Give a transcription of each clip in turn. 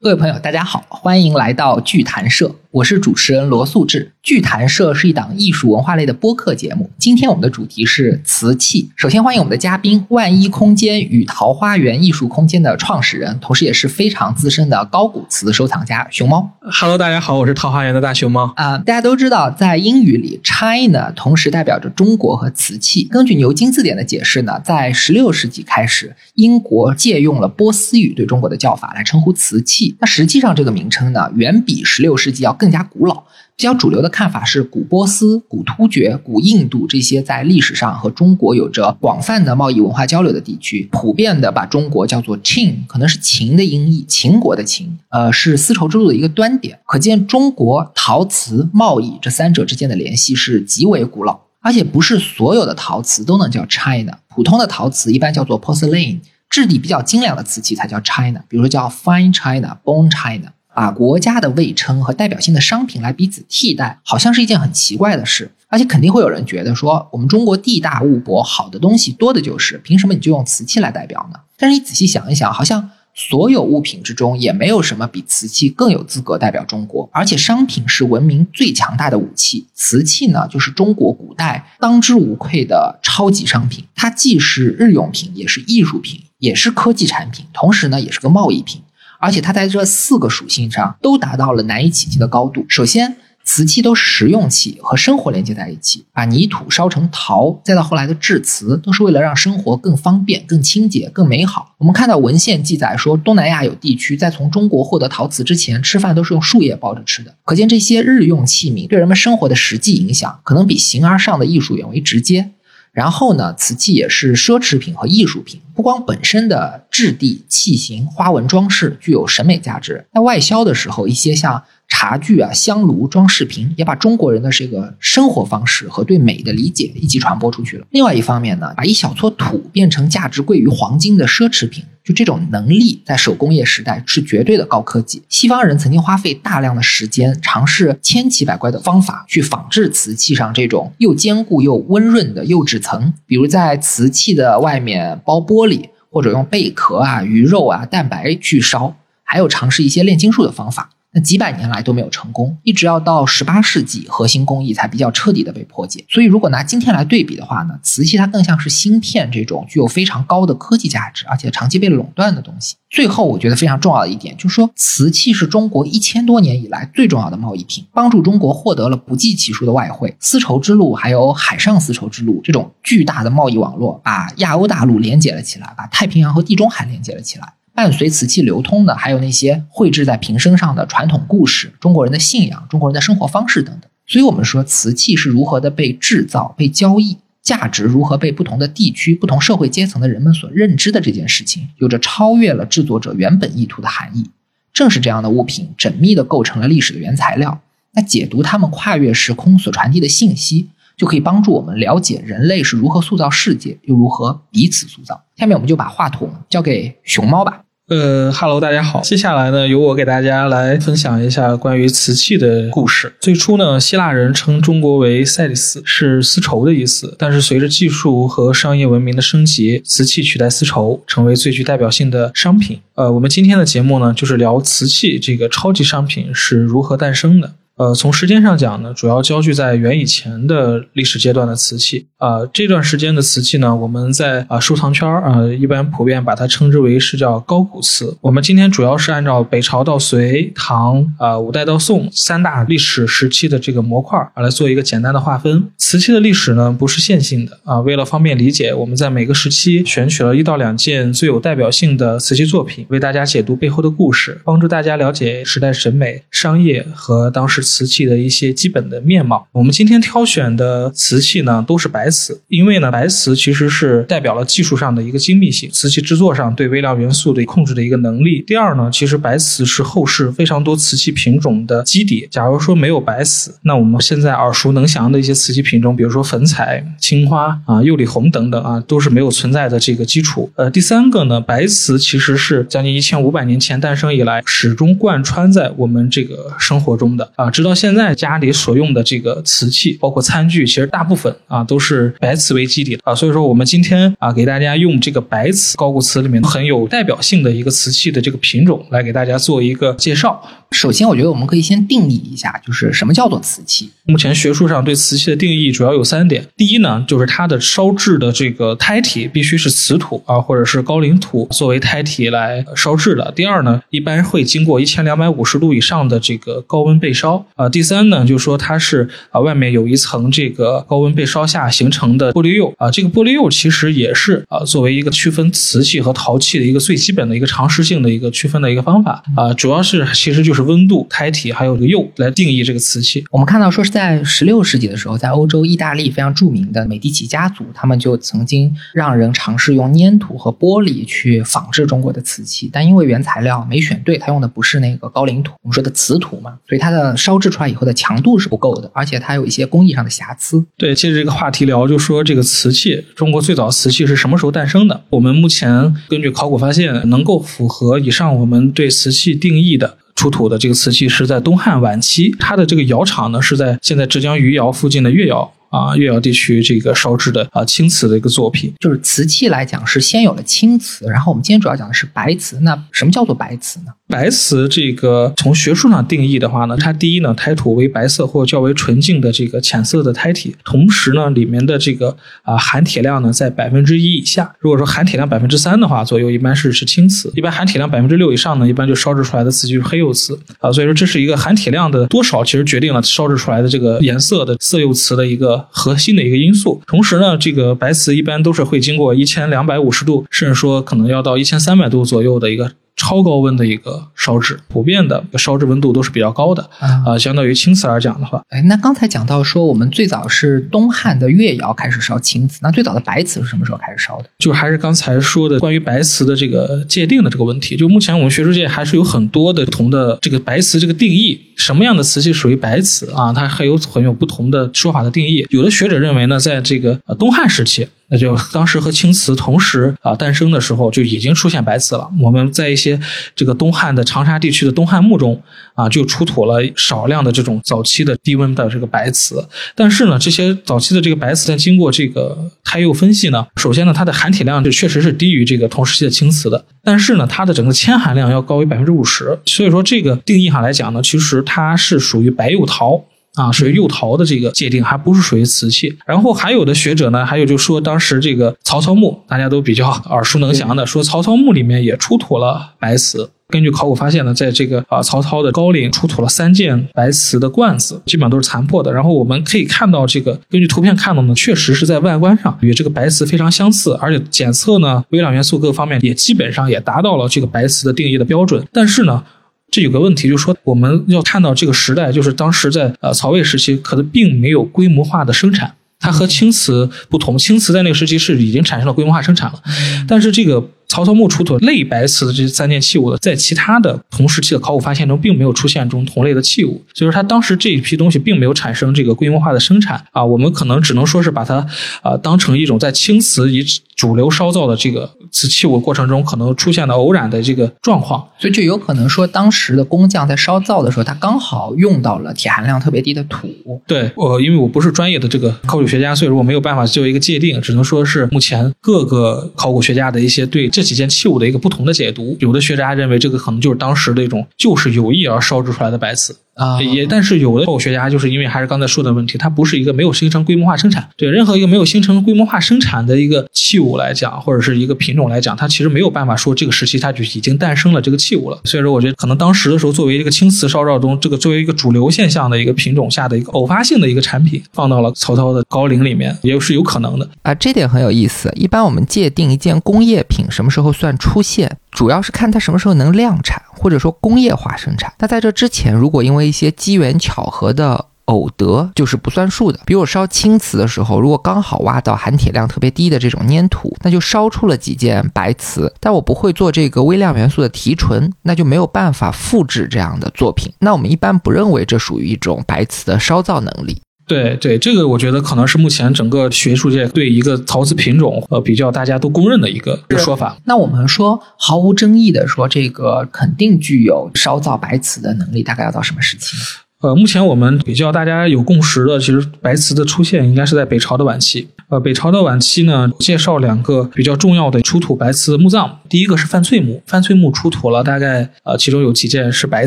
各位朋友，大家好，欢迎来到剧谈社，我是主持人罗素志。剧谈社是一档艺术文化类的播客节目。今天我们的主题是瓷器。首先欢迎我们的嘉宾，万一空间与桃花源艺术空间的创始人，同时也是非常资深的高古瓷收藏家熊猫。Hello，大家好，我是桃花源的大熊猫。啊、大家都知道，在英语里，China 同时代表着中国和瓷器。根据牛津字典的解释呢，在16世纪开始，英国借用了波斯语对中国的叫法来称呼瓷器。那实际上这个名称呢，远比16世纪要更加古老。比较主流的看法是，古波斯、古突厥、古印度这些在历史上和中国有着广泛的贸易文化交流的地区，普遍的把中国叫做 Qin，可能是秦的音译，秦国的秦，呃，是丝绸之路的一个端点。可见中国陶瓷贸易这三者之间的联系是极为古老，而且不是所有的陶瓷都能叫 China，普通的陶瓷一般叫做 porcelain，质地比较精良的瓷器才叫 China，比如说叫 Fine China、Bone China。把国家的位称和代表性的商品来彼此替代，好像是一件很奇怪的事。而且肯定会有人觉得说，我们中国地大物博，好的东西多的就是，凭什么你就用瓷器来代表呢？但是你仔细想一想，好像所有物品之中也没有什么比瓷器更有资格代表中国。而且商品是文明最强大的武器，瓷器呢就是中国古代当之无愧的超级商品。它既是日用品，也是艺术品，也是科技产品，同时呢也是个贸易品。而且它在这四个属性上都达到了难以企及的高度。首先，瓷器都是实用器，和生活连接在一起，把泥土烧成陶，再到后来的制瓷，都是为了让生活更方便、更清洁、更美好。我们看到文献记载说，东南亚有地区在从中国获得陶瓷之前，吃饭都是用树叶包着吃的。可见这些日用器皿对人们生活的实际影响，可能比形而上的艺术远为直接。然后呢，瓷器也是奢侈品和艺术品，不光本身的质地、器型、花纹装饰具有审美价值，在外销的时候，一些像茶具啊、香炉、装饰品，也把中国人的这个生活方式和对美的理解一起传播出去了。另外一方面呢，把一小撮土变成价值贵于黄金的奢侈品，就这种能力，在手工业时代是绝对的高科技。西方人曾经花费大量的时间，尝试千奇百怪的方法去仿制瓷器上这种又坚固又温润的釉质层，比如在瓷器的外面包玻璃，或者用贝壳啊、鱼肉啊、蛋白去烧，还有尝试一些炼金术的方法。那几百年来都没有成功，一直要到十八世纪，核心工艺才比较彻底的被破解。所以，如果拿今天来对比的话呢，瓷器它更像是芯片这种具有非常高的科技价值，而且长期被垄断的东西。最后，我觉得非常重要的一点就是说，瓷器是中国一千多年以来最重要的贸易品，帮助中国获得了不计其数的外汇。丝绸之路还有海上丝绸之路这种巨大的贸易网络，把亚欧大陆连接了起来，把太平洋和地中海连接了起来。伴随瓷器流通的，还有那些绘制在瓶身上的传统故事、中国人的信仰、中国人的生活方式等等。所以，我们说瓷器是如何的被制造、被交易，价值如何被不同的地区、不同社会阶层的人们所认知的这件事情，有着超越了制作者原本意图的含义。正是这样的物品，缜密地构成了历史的原材料。那解读他们跨越时空所传递的信息，就可以帮助我们了解人类是如何塑造世界，又如何彼此塑造。下面我们就把话筒交给熊猫吧。呃哈喽，大家好。接下来呢，由我给大家来分享一下关于瓷器的故事。最初呢，希腊人称中国为塞利斯，是丝绸的意思。但是随着技术和商业文明的升级，瓷器取代丝绸，成为最具代表性的商品。呃，我们今天的节目呢，就是聊瓷器这个超级商品是如何诞生的。呃，从时间上讲呢，主要焦聚在元以前的历史阶段的瓷器。啊、这段时间的瓷器呢，我们在啊、收藏圈儿啊、一般普遍把它称之为是叫高古瓷。我们今天主要是按照北朝到隋、唐啊、五代到宋三大历史时期的这个模块啊来做一个简单的划分。瓷器的历史呢不是线性的啊，为了方便理解，我们在每个时期选取了一到两件最有代表性的瓷器作品，为大家解读背后的故事，帮助大家了解时代审美、商业和当时瓷器的一些基本的面貌。我们今天挑选的瓷器呢都是白瓷，因为呢白瓷其实是代表了技术上的一个精密性，瓷器制作上对微量元素的控制的一个能力。第二呢，其实白瓷是后世非常多瓷器品种的基底。假如说没有白瓷，那我们现在耳熟能详的一些瓷器品种，比如说粉彩、青花啊、釉里红等等啊，都是没有存在的这个基础。呃，第三个呢，白瓷其实是将近一千五百年前诞生以来，始终贯穿在我们这个生活中的啊。这直到现在家里所用的这个瓷器，包括餐具，其实大部分啊都是白瓷为基底的啊。所以说，我们今天啊给大家用这个白瓷高古瓷里面很有代表性的一个瓷器的这个品种来给大家做一个介绍。首先，我觉得我们可以先定义一下，就是什么叫做瓷器。目前学术上对瓷器的定义主要有三点：第一呢，就是它的烧制的这个胎体必须是瓷土啊，或者是高岭土作为胎体来烧制的；第二呢，一般会经过一千两百五十度以上的这个高温焙烧啊；第三呢，就是说它是啊外面有一层这个高温焙烧下形成的玻璃釉啊，这个玻璃釉其实也是啊作为一个区分瓷器和陶器的一个最基本的一个常识性的一个区分的一个方法啊，主要是其实就是。温度、胎体还有这个釉来定义这个瓷器。我们看到说是在十六世纪的时候，在欧洲意大利非常著名的美第奇家族，他们就曾经让人尝试用粘土和玻璃去仿制中国的瓷器，但因为原材料没选对，他用的不是那个高岭土，我们说的瓷土嘛，所以它的烧制出来以后的强度是不够的，而且它有一些工艺上的瑕疵。对，接着这个话题聊，就说这个瓷器，中国最早瓷器是什么时候诞生的？我们目前根据考古发现，能够符合以上我们对瓷器定义的。出土的这个瓷器是在东汉晚期，它的这个窑厂呢是在现在浙江余姚附近的越窑。啊，越窑地区这个烧制的啊青瓷的一个作品，就是瓷器来讲是先有了青瓷，然后我们今天主要讲的是白瓷。那什么叫做白瓷呢？白瓷这个从学术上定义的话呢，它第一呢胎土为白色或较为纯净的这个浅色的胎体，同时呢里面的这个啊含铁量呢在百分之一以下。如果说含铁量百分之三的话左右，一般是是青瓷；一般含铁量百分之六以上呢，一般就烧制出来的瓷就是黑釉瓷啊。所以说这是一个含铁量的多少，其实决定了烧制出来的这个颜色的色釉瓷的一个。核心的一个因素，同时呢，这个白瓷一般都是会经过一千两百五十度，甚至说可能要到一千三百度左右的一个。超高温的一个烧制，普遍的烧制温度都是比较高的啊。相当于青瓷来讲的话，哎，那刚才讲到说，我们最早是东汉的越窑开始烧青瓷，那最早的白瓷是什么时候开始烧的？就还是刚才说的关于白瓷的这个界定的这个问题。就目前我们学术界还是有很多的不同的这个白瓷这个定义，什么样的瓷器属于白瓷啊？它还有很有不同的说法的定义。有的学者认为呢，在这个东汉时期。那就当时和青瓷同时啊诞生的时候，就已经出现白瓷了。我们在一些这个东汉的长沙地区的东汉墓中啊，就出土了少量的这种早期的低温的这个白瓷。但是呢，这些早期的这个白瓷在经过这个胎釉分析呢，首先呢，它的含铁量就确实是低于这个同时期的青瓷的。但是呢，它的整个铅含量要高于百分之五十。所以说，这个定义上来讲呢，其实它是属于白釉陶。啊，属于釉陶的这个界定，还不是属于瓷器。然后还有的学者呢，还有就说当时这个曹操墓，大家都比较耳熟能详的，说曹操墓里面也出土了白瓷。根据考古发现呢，在这个啊曹操的高陵出土了三件白瓷的罐子，基本上都是残破的。然后我们可以看到，这个根据图片看到呢，确实是在外观上与这个白瓷非常相似，而且检测呢微量元素各方面也基本上也达到了这个白瓷的定义的标准。但是呢。这有个问题，就是说我们要看到这个时代，就是当时在呃曹魏时期，可能并没有规模化的生产。它和青瓷不同，青瓷在那个时期是已经产生了规模化生产了，但是这个。曹操墓出土类白瓷的这三件器物，在其他的同时期的考古发现中，并没有出现中同类的器物，所以说它当时这一批东西并没有产生这个规模化的生产啊。我们可能只能说是把它啊当成一种在青瓷以主流烧造的这个瓷器物过程中可能出现的偶然的这个状况，所以就有可能说当时的工匠在烧造的时候，他刚好用到了铁含量特别低的土。对，我因为我不是专业的这个考古学家，所以说我没有办法做一个界定，只能说是目前各个考古学家的一些对这。几件器物的一个不同的解读，有的学者还认为这个可能就是当时的一种，就是有意而烧制出来的白瓷。啊，也但是有的考古学家就是因为还是刚才说的问题，它不是一个没有形成规模化生产。对任何一个没有形成规模化生产的一个器物来讲，或者是一个品种来讲，它其实没有办法说这个时期它就已经诞生了这个器物了。所以说，我觉得可能当时的时候，作为一个青瓷烧造中这个作为一个主流现象的一个品种下的一个偶发性的一个产品，放到了曹操的高陵里面，也是有可能的啊。这点很有意思。一般我们界定一件工业品什么时候算出现，主要是看它什么时候能量产。或者说工业化生产，那在这之前，如果因为一些机缘巧合的偶得，就是不算数的。比如烧青瓷的时候，如果刚好挖到含铁量特别低的这种粘土，那就烧出了几件白瓷。但我不会做这个微量元素的提纯，那就没有办法复制这样的作品。那我们一般不认为这属于一种白瓷的烧造能力。对对，这个我觉得可能是目前整个学术界对一个陶瓷品种呃比较大家都公认的一个一个说法。那我们说毫无争议的说，这个肯定具有烧造白瓷的能力，大概要到什么时期？呃，目前我们比较大家有共识的，其实白瓷的出现应该是在北朝的晚期。呃，北朝的晚期呢，介绍两个比较重要的出土白瓷墓葬。第一个是范翠墓，范翠墓出土了大概呃，其中有几件是白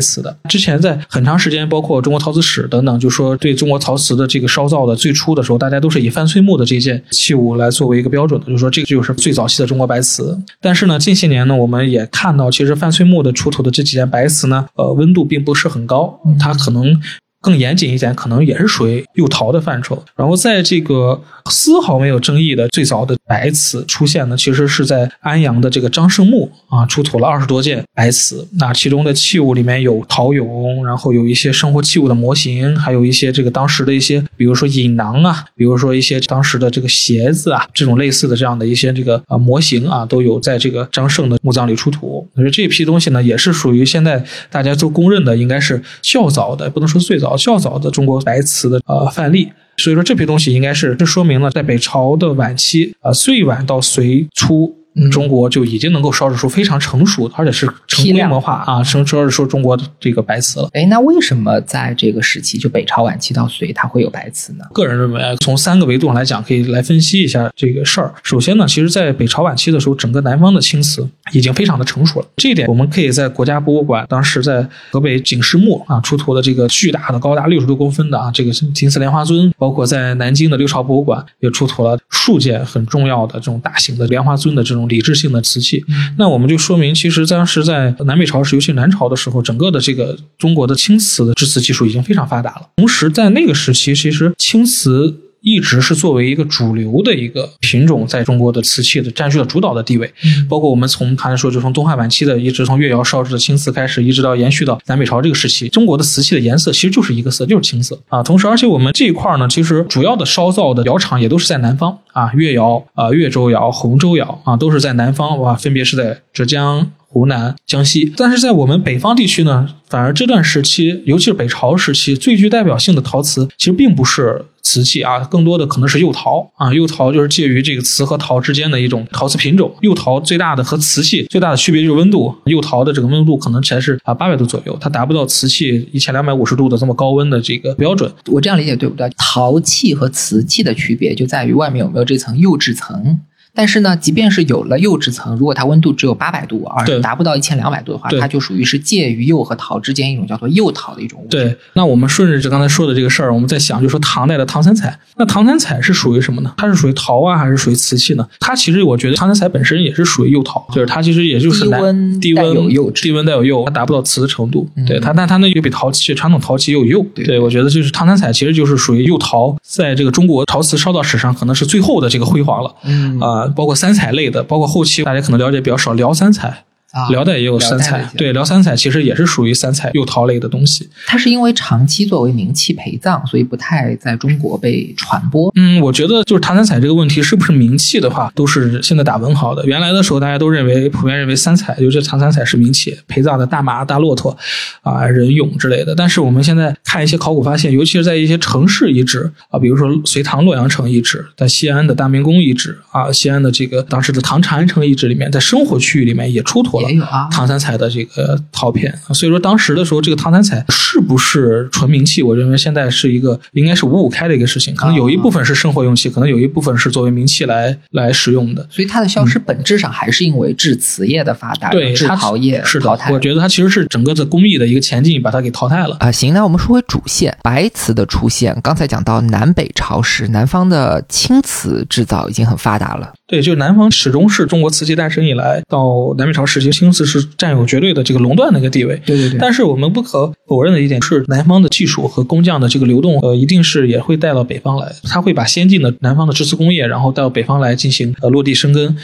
瓷的。之前在很长时间，包括中国陶瓷史等等，就说对中国陶瓷的这个烧造的最初的时候，大家都是以范翠墓的这件器物来作为一个标准的，就是说这个就是最早期的中国白瓷。但是呢，近些年呢，我们也看到，其实范翠墓的出土的这几件白瓷呢，呃，温度并不是很高，它可能。更严谨一点，可能也是属于釉陶的范畴。然后在这个丝毫没有争议的最早的白瓷出现呢，其实是在安阳的这个张胜墓啊，出土了二十多件白瓷。那其中的器物里面有陶俑，然后有一些生活器物的模型，还有一些这个当时的一些，比如说引囊啊，比如说一些当时的这个鞋子啊，这种类似的这样的一些这个啊模型啊，都有在这个张胜的墓葬里出土。所以这批东西呢，也是属于现在大家都公认的，应该是较早的，不能说最早。较早的中国白瓷的呃范例，所以说这批东西应该是这说明了在北朝的晚期啊，最晚到隋初。中国就已经能够烧制出非常成熟的，而且是成规模化啊，成说是说中国的这个白瓷了。哎，那为什么在这个时期，就北朝晚期到隋，它会有白瓷呢？个人认为，从三个维度上来讲，可以来分析一下这个事儿。首先呢，其实，在北朝晚期的时候，整个南方的青瓷已经非常的成熟了。这一点，我们可以在国家博物馆当时在河北景石墓啊出土的这个巨大的、高达六十多公分的啊这个青瓷莲花尊，包括在南京的六朝博物馆也出土了数件很重要的这种大型的莲花尊的这种礼制性的瓷器，那我们就说明，其实当时在南北朝时，尤其南朝的时候，整个的这个中国的青瓷的制瓷技术已经非常发达了。同时，在那个时期，其实青瓷。一直是作为一个主流的一个品种，在中国的瓷器的占据了主导的地位。包括我们从刚才说，就从东汉晚期的，一直从越窑烧制的青瓷开始，一直到延续到南北朝这个时期，中国的瓷器的颜色其实就是一个色，就是青色啊。同时，而且我们这一块呢，其实主要的烧造的窑厂也都是在南方啊，越窑啊、越州窑、洪州窑啊，都是在南方哇，分别是在浙江。湖南、江西，但是在我们北方地区呢，反而这段时期，尤其是北朝时期，最具代表性的陶瓷，其实并不是瓷器啊，更多的可能是釉陶啊。釉陶就是介于这个瓷和陶之间的一种陶瓷品种。釉陶最大的和瓷器最大的区别就是温度，釉陶的这个温度可能才是啊八百度左右，它达不到瓷器一千两百五十度的这么高温的这个标准。我这样理解对不对？陶器和瓷器的区别就在于外面有没有这层釉质层。但是呢，即便是有了釉质层，如果它温度只有八百度，而达不到一千两百度的话，它就属于是介于釉和陶之间一种叫做釉陶的一种物质。对，那我们顺着这刚才说的这个事儿，我们在想，就说唐代的唐三彩，那唐三彩是属于什么呢？它是属于陶啊，还是属于瓷器呢？它其实我觉得唐三彩本身也是属于釉陶，就是它其实也就是低温低温有釉，低温带有釉，它达不到瓷的程度。对它，但它那又比陶器传统陶器又有釉。对，我觉得就是唐三彩其实就是属于釉陶，在这个中国陶瓷烧造史上可能是最后的这个辉煌了。嗯啊，包括三彩类。的，包括后期大家可能了解比较少，聊三彩。辽代也有三彩，对，辽三彩其实也是属于三彩釉陶类的东西。它是因为长期作为名器陪葬，所以不太在中国被传播。嗯，我觉得就是唐三彩这个问题是不是名器的话，都是现在打问号的。原来的时候大家都认为，普遍认为三彩，尤其唐三彩是名器，陪葬的大马、大骆驼啊、人俑之类的。但是我们现在看一些考古发现，尤其是在一些城市遗址啊，比如说隋唐洛阳城遗址，在西安的大明宫遗址啊，西安的这个当时的唐长安城遗址里面，在生活区域里面也出土了。也有啊，唐三彩的这个陶片，所以说当时的时候，这个唐三彩是不是纯名器？我认为现在是一个应该是五五开的一个事情，可能有一部分是生活用器，可能有一部分是作为名器来来使用的。所以它的消失本质上还是因为制瓷业的发达，对制陶业是淘汰。我觉得它其实是整个的工艺的一个前进把它给淘汰了啊。行，那我们说回主线，白瓷的出现，刚才讲到南北朝时，南方的青瓷制造已经很发达了。对，就是南方始终是中国瓷器诞生以来到南北朝时期，青瓷是占有绝对的这个垄断的一个地位。对对对。但是我们不可否认的一点是，南方的技术和工匠的这个流动，呃，一定是也会带到北方来。他会把先进的南方的制瓷工业，然后到北方来进行呃落地生根。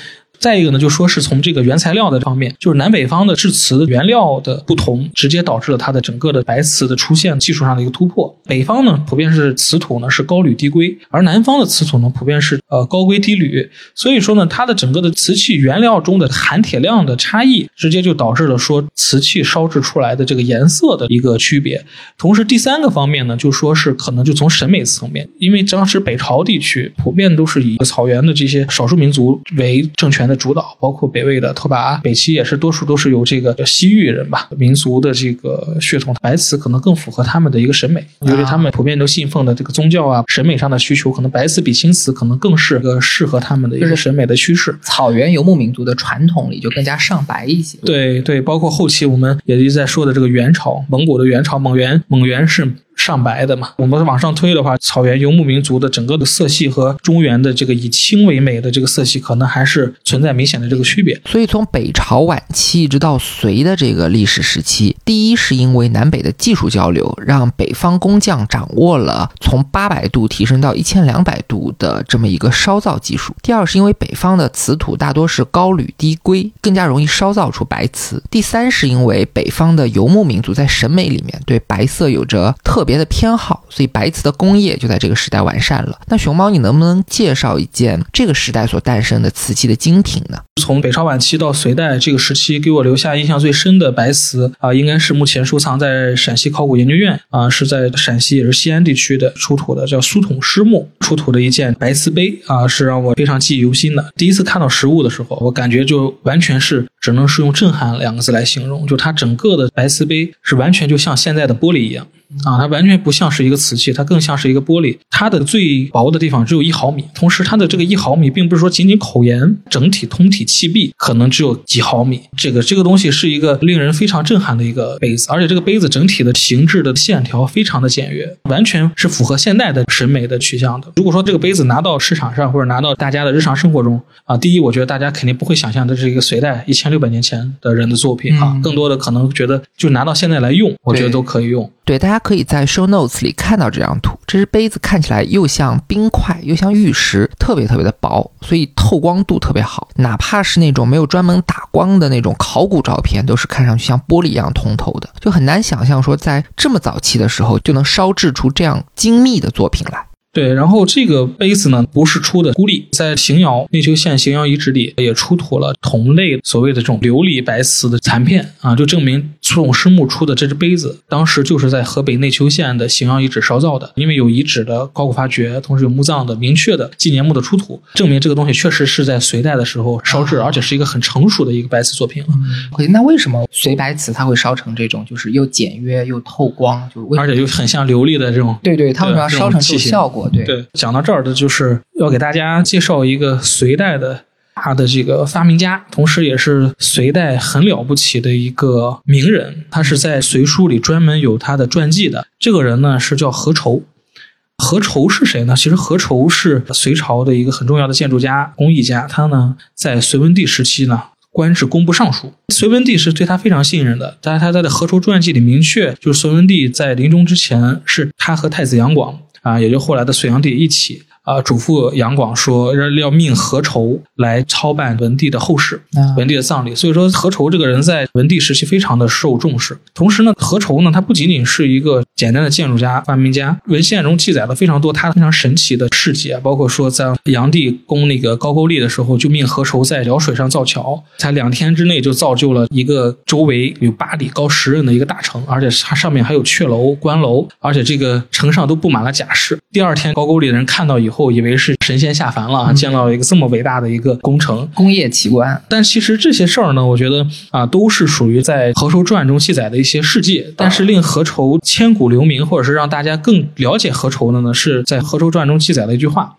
再一个呢，就说是从这个原材料的方面，就是南北方的制瓷原料的不同，直接导致了它的整个的白瓷的出现技术上的一个突破。北方呢，普遍是瓷土呢是高铝低硅，而南方的瓷土呢普遍是呃高硅低铝。所以说呢，它的整个的瓷器原料中的含铁量的差异，直接就导致了说瓷器烧制出来的这个颜色的一个区别。同时，第三个方面呢，就说是可能就从审美层面，因为当时北朝地区普遍都是以草原的这些少数民族为政权的。的主导，包括北魏的拓跋，北齐也是多数都是有这个西域人吧民族的这个血统，白瓷可能更符合他们的一个审美，由于他们普遍都信奉的这个宗教啊，审美上的需求，可能白瓷比青瓷可能更是个适合他们的一个审美的趋势。草原游牧民族的传统里就更加上白一些。对对，包括后期我们也一直在说的这个元朝，蒙古的元朝，蒙元，蒙元是。上白的嘛，我们往上推的话，草原游牧民族的整个的色系和中原的这个以青为美的这个色系，可能还是存在明显的这个区别。所以从北朝晚期一直到隋的这个历史时期，第一是因为南北的技术交流，让北方工匠掌握了从八百度提升到一千两百度的这么一个烧造技术；第二是因为北方的瓷土大多是高铝低硅，更加容易烧造出白瓷；第三是因为北方的游牧民族在审美里面对白色有着特别。别的偏好，所以白瓷的工业就在这个时代完善了。那熊猫，你能不能介绍一件这个时代所诞生的瓷器的精品呢？从北朝晚期到隋代这个时期，给我留下印象最深的白瓷啊，应该是目前收藏在陕西考古研究院啊，是在陕西也是西安地区的出土的，叫苏统师墓出土的一件白瓷杯啊，是让我非常记忆犹新的。第一次看到实物的时候，我感觉就完全是只能是用震撼两个字来形容，就它整个的白瓷杯是完全就像现在的玻璃一样。啊，它完全不像是一个瓷器，它更像是一个玻璃。它的最薄的地方只有一毫米，同时它的这个一毫米并不是说仅仅口沿，整体通体器壁可能只有几毫米。这个这个东西是一个令人非常震撼的一个杯子，而且这个杯子整体的形制的线条非常的简约，完全是符合现代的审美的取向的。如果说这个杯子拿到市场上或者拿到大家的日常生活中啊，第一，我觉得大家肯定不会想象这是一个隋代一千六百年前的人的作品啊，更多的可能觉得就拿到现在来用，我觉得都可以用。对，大家可以在 show notes 里看到这张图。这只杯子看起来又像冰块，又像玉石，特别特别的薄，所以透光度特别好。哪怕是那种没有专门打光的那种考古照片，都是看上去像玻璃一样通透的。就很难想象说，在这么早期的时候就能烧制出这样精密的作品来。对，然后这个杯子呢，不是出的孤立，在邢窑内丘县邢窑遗址里也出土了同类所谓的这种琉璃白瓷的残片啊，就证明苏统师墓出的这只杯子，当时就是在河北内丘县的邢窑遗址烧造的。因为有遗址的考古发掘，同时有墓葬的明确的纪念墓的出土，证明这个东西确实是在隋代的时候烧制，而且是一个很成熟的一个白瓷作品了。那为什么隋白瓷它会烧成这种，就是又简约又透光，就而且又很像琉璃的这种？对对，它为什么要烧成这种效果？对，讲到这儿的就是要给大家介绍一个隋代的大的这个发明家，同时也是隋代很了不起的一个名人。他是在《隋书》里专门有他的传记的。这个人呢是叫何愁。何愁是谁呢？其实何愁是隋朝的一个很重要的建筑家、工艺家。他呢在隋文帝时期呢官至工部尚书，隋文帝是对他非常信任的。但是他在的《何愁传记》里明确，就是隋文帝在临终之前是他和太子杨广。啊，也就后来的隋炀帝一起。啊，嘱咐杨广说，要命何愁来操办文帝的后事，文帝的葬礼。所以说，何愁这个人在文帝时期非常的受重视。同时呢，何愁呢，他不仅仅是一个简单的建筑家、发明家，文献中记载了非常多他非常神奇的事迹啊，包括说在炀帝攻那个高句丽的时候，就命何愁在辽水上造桥，才两天之内就造就了一个周围有八里高十仞的一个大城，而且它上面还有阙楼、关楼，而且这个城上都布满了甲士。第二天，高句丽的人看到以后，以为是神仙下凡了，见到了一个这么伟大的一个工程、工业奇观。但其实这些事儿呢，我觉得啊，都是属于在《何愁传》中记载的一些事迹。但是令何愁千古留名，或者是让大家更了解何愁的呢，是在《何愁传》中记载的一句话。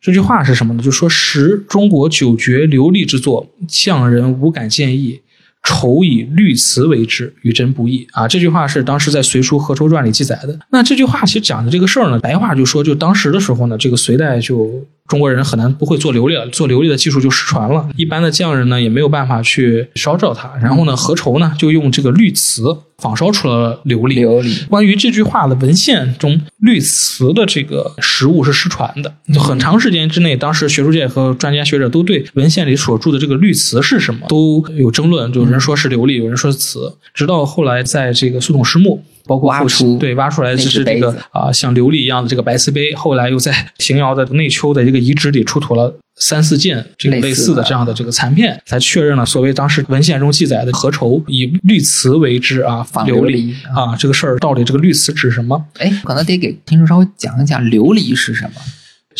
这句话是什么呢？就说：“时中国九绝流利之作，匠人无敢见异。”愁以律辞为之，与真不易啊！这句话是当时在《隋书·何愁传》里记载的。那这句话其实讲的这个事儿呢，白话就说，就当时的时候呢，这个隋代就。中国人很难不会做琉璃了，做琉璃的技术就失传了。一般的匠人呢也没有办法去烧造它。然后呢，何愁呢就用这个绿瓷仿烧出了琉璃。琉璃。关于这句话的文献中，绿瓷的这个实物是失传的。就很长时间之内，当时学术界和专家学者都对文献里所注的这个绿瓷是什么都有争论。有人说是琉璃，有人说是瓷。直到后来，在这个苏统师墓。包括挖出对挖出来就是这个啊，像琉璃一样的这个白瓷杯，后来又在邢窑的内丘的这个遗址里出土了三四件这个类似的这样的这个残片，才确认了所谓当时文献中记载的何愁以绿瓷为之啊，仿琉璃啊这个事儿到底这个绿瓷指什么？哎，可能得给听众稍微讲一讲琉璃是什么。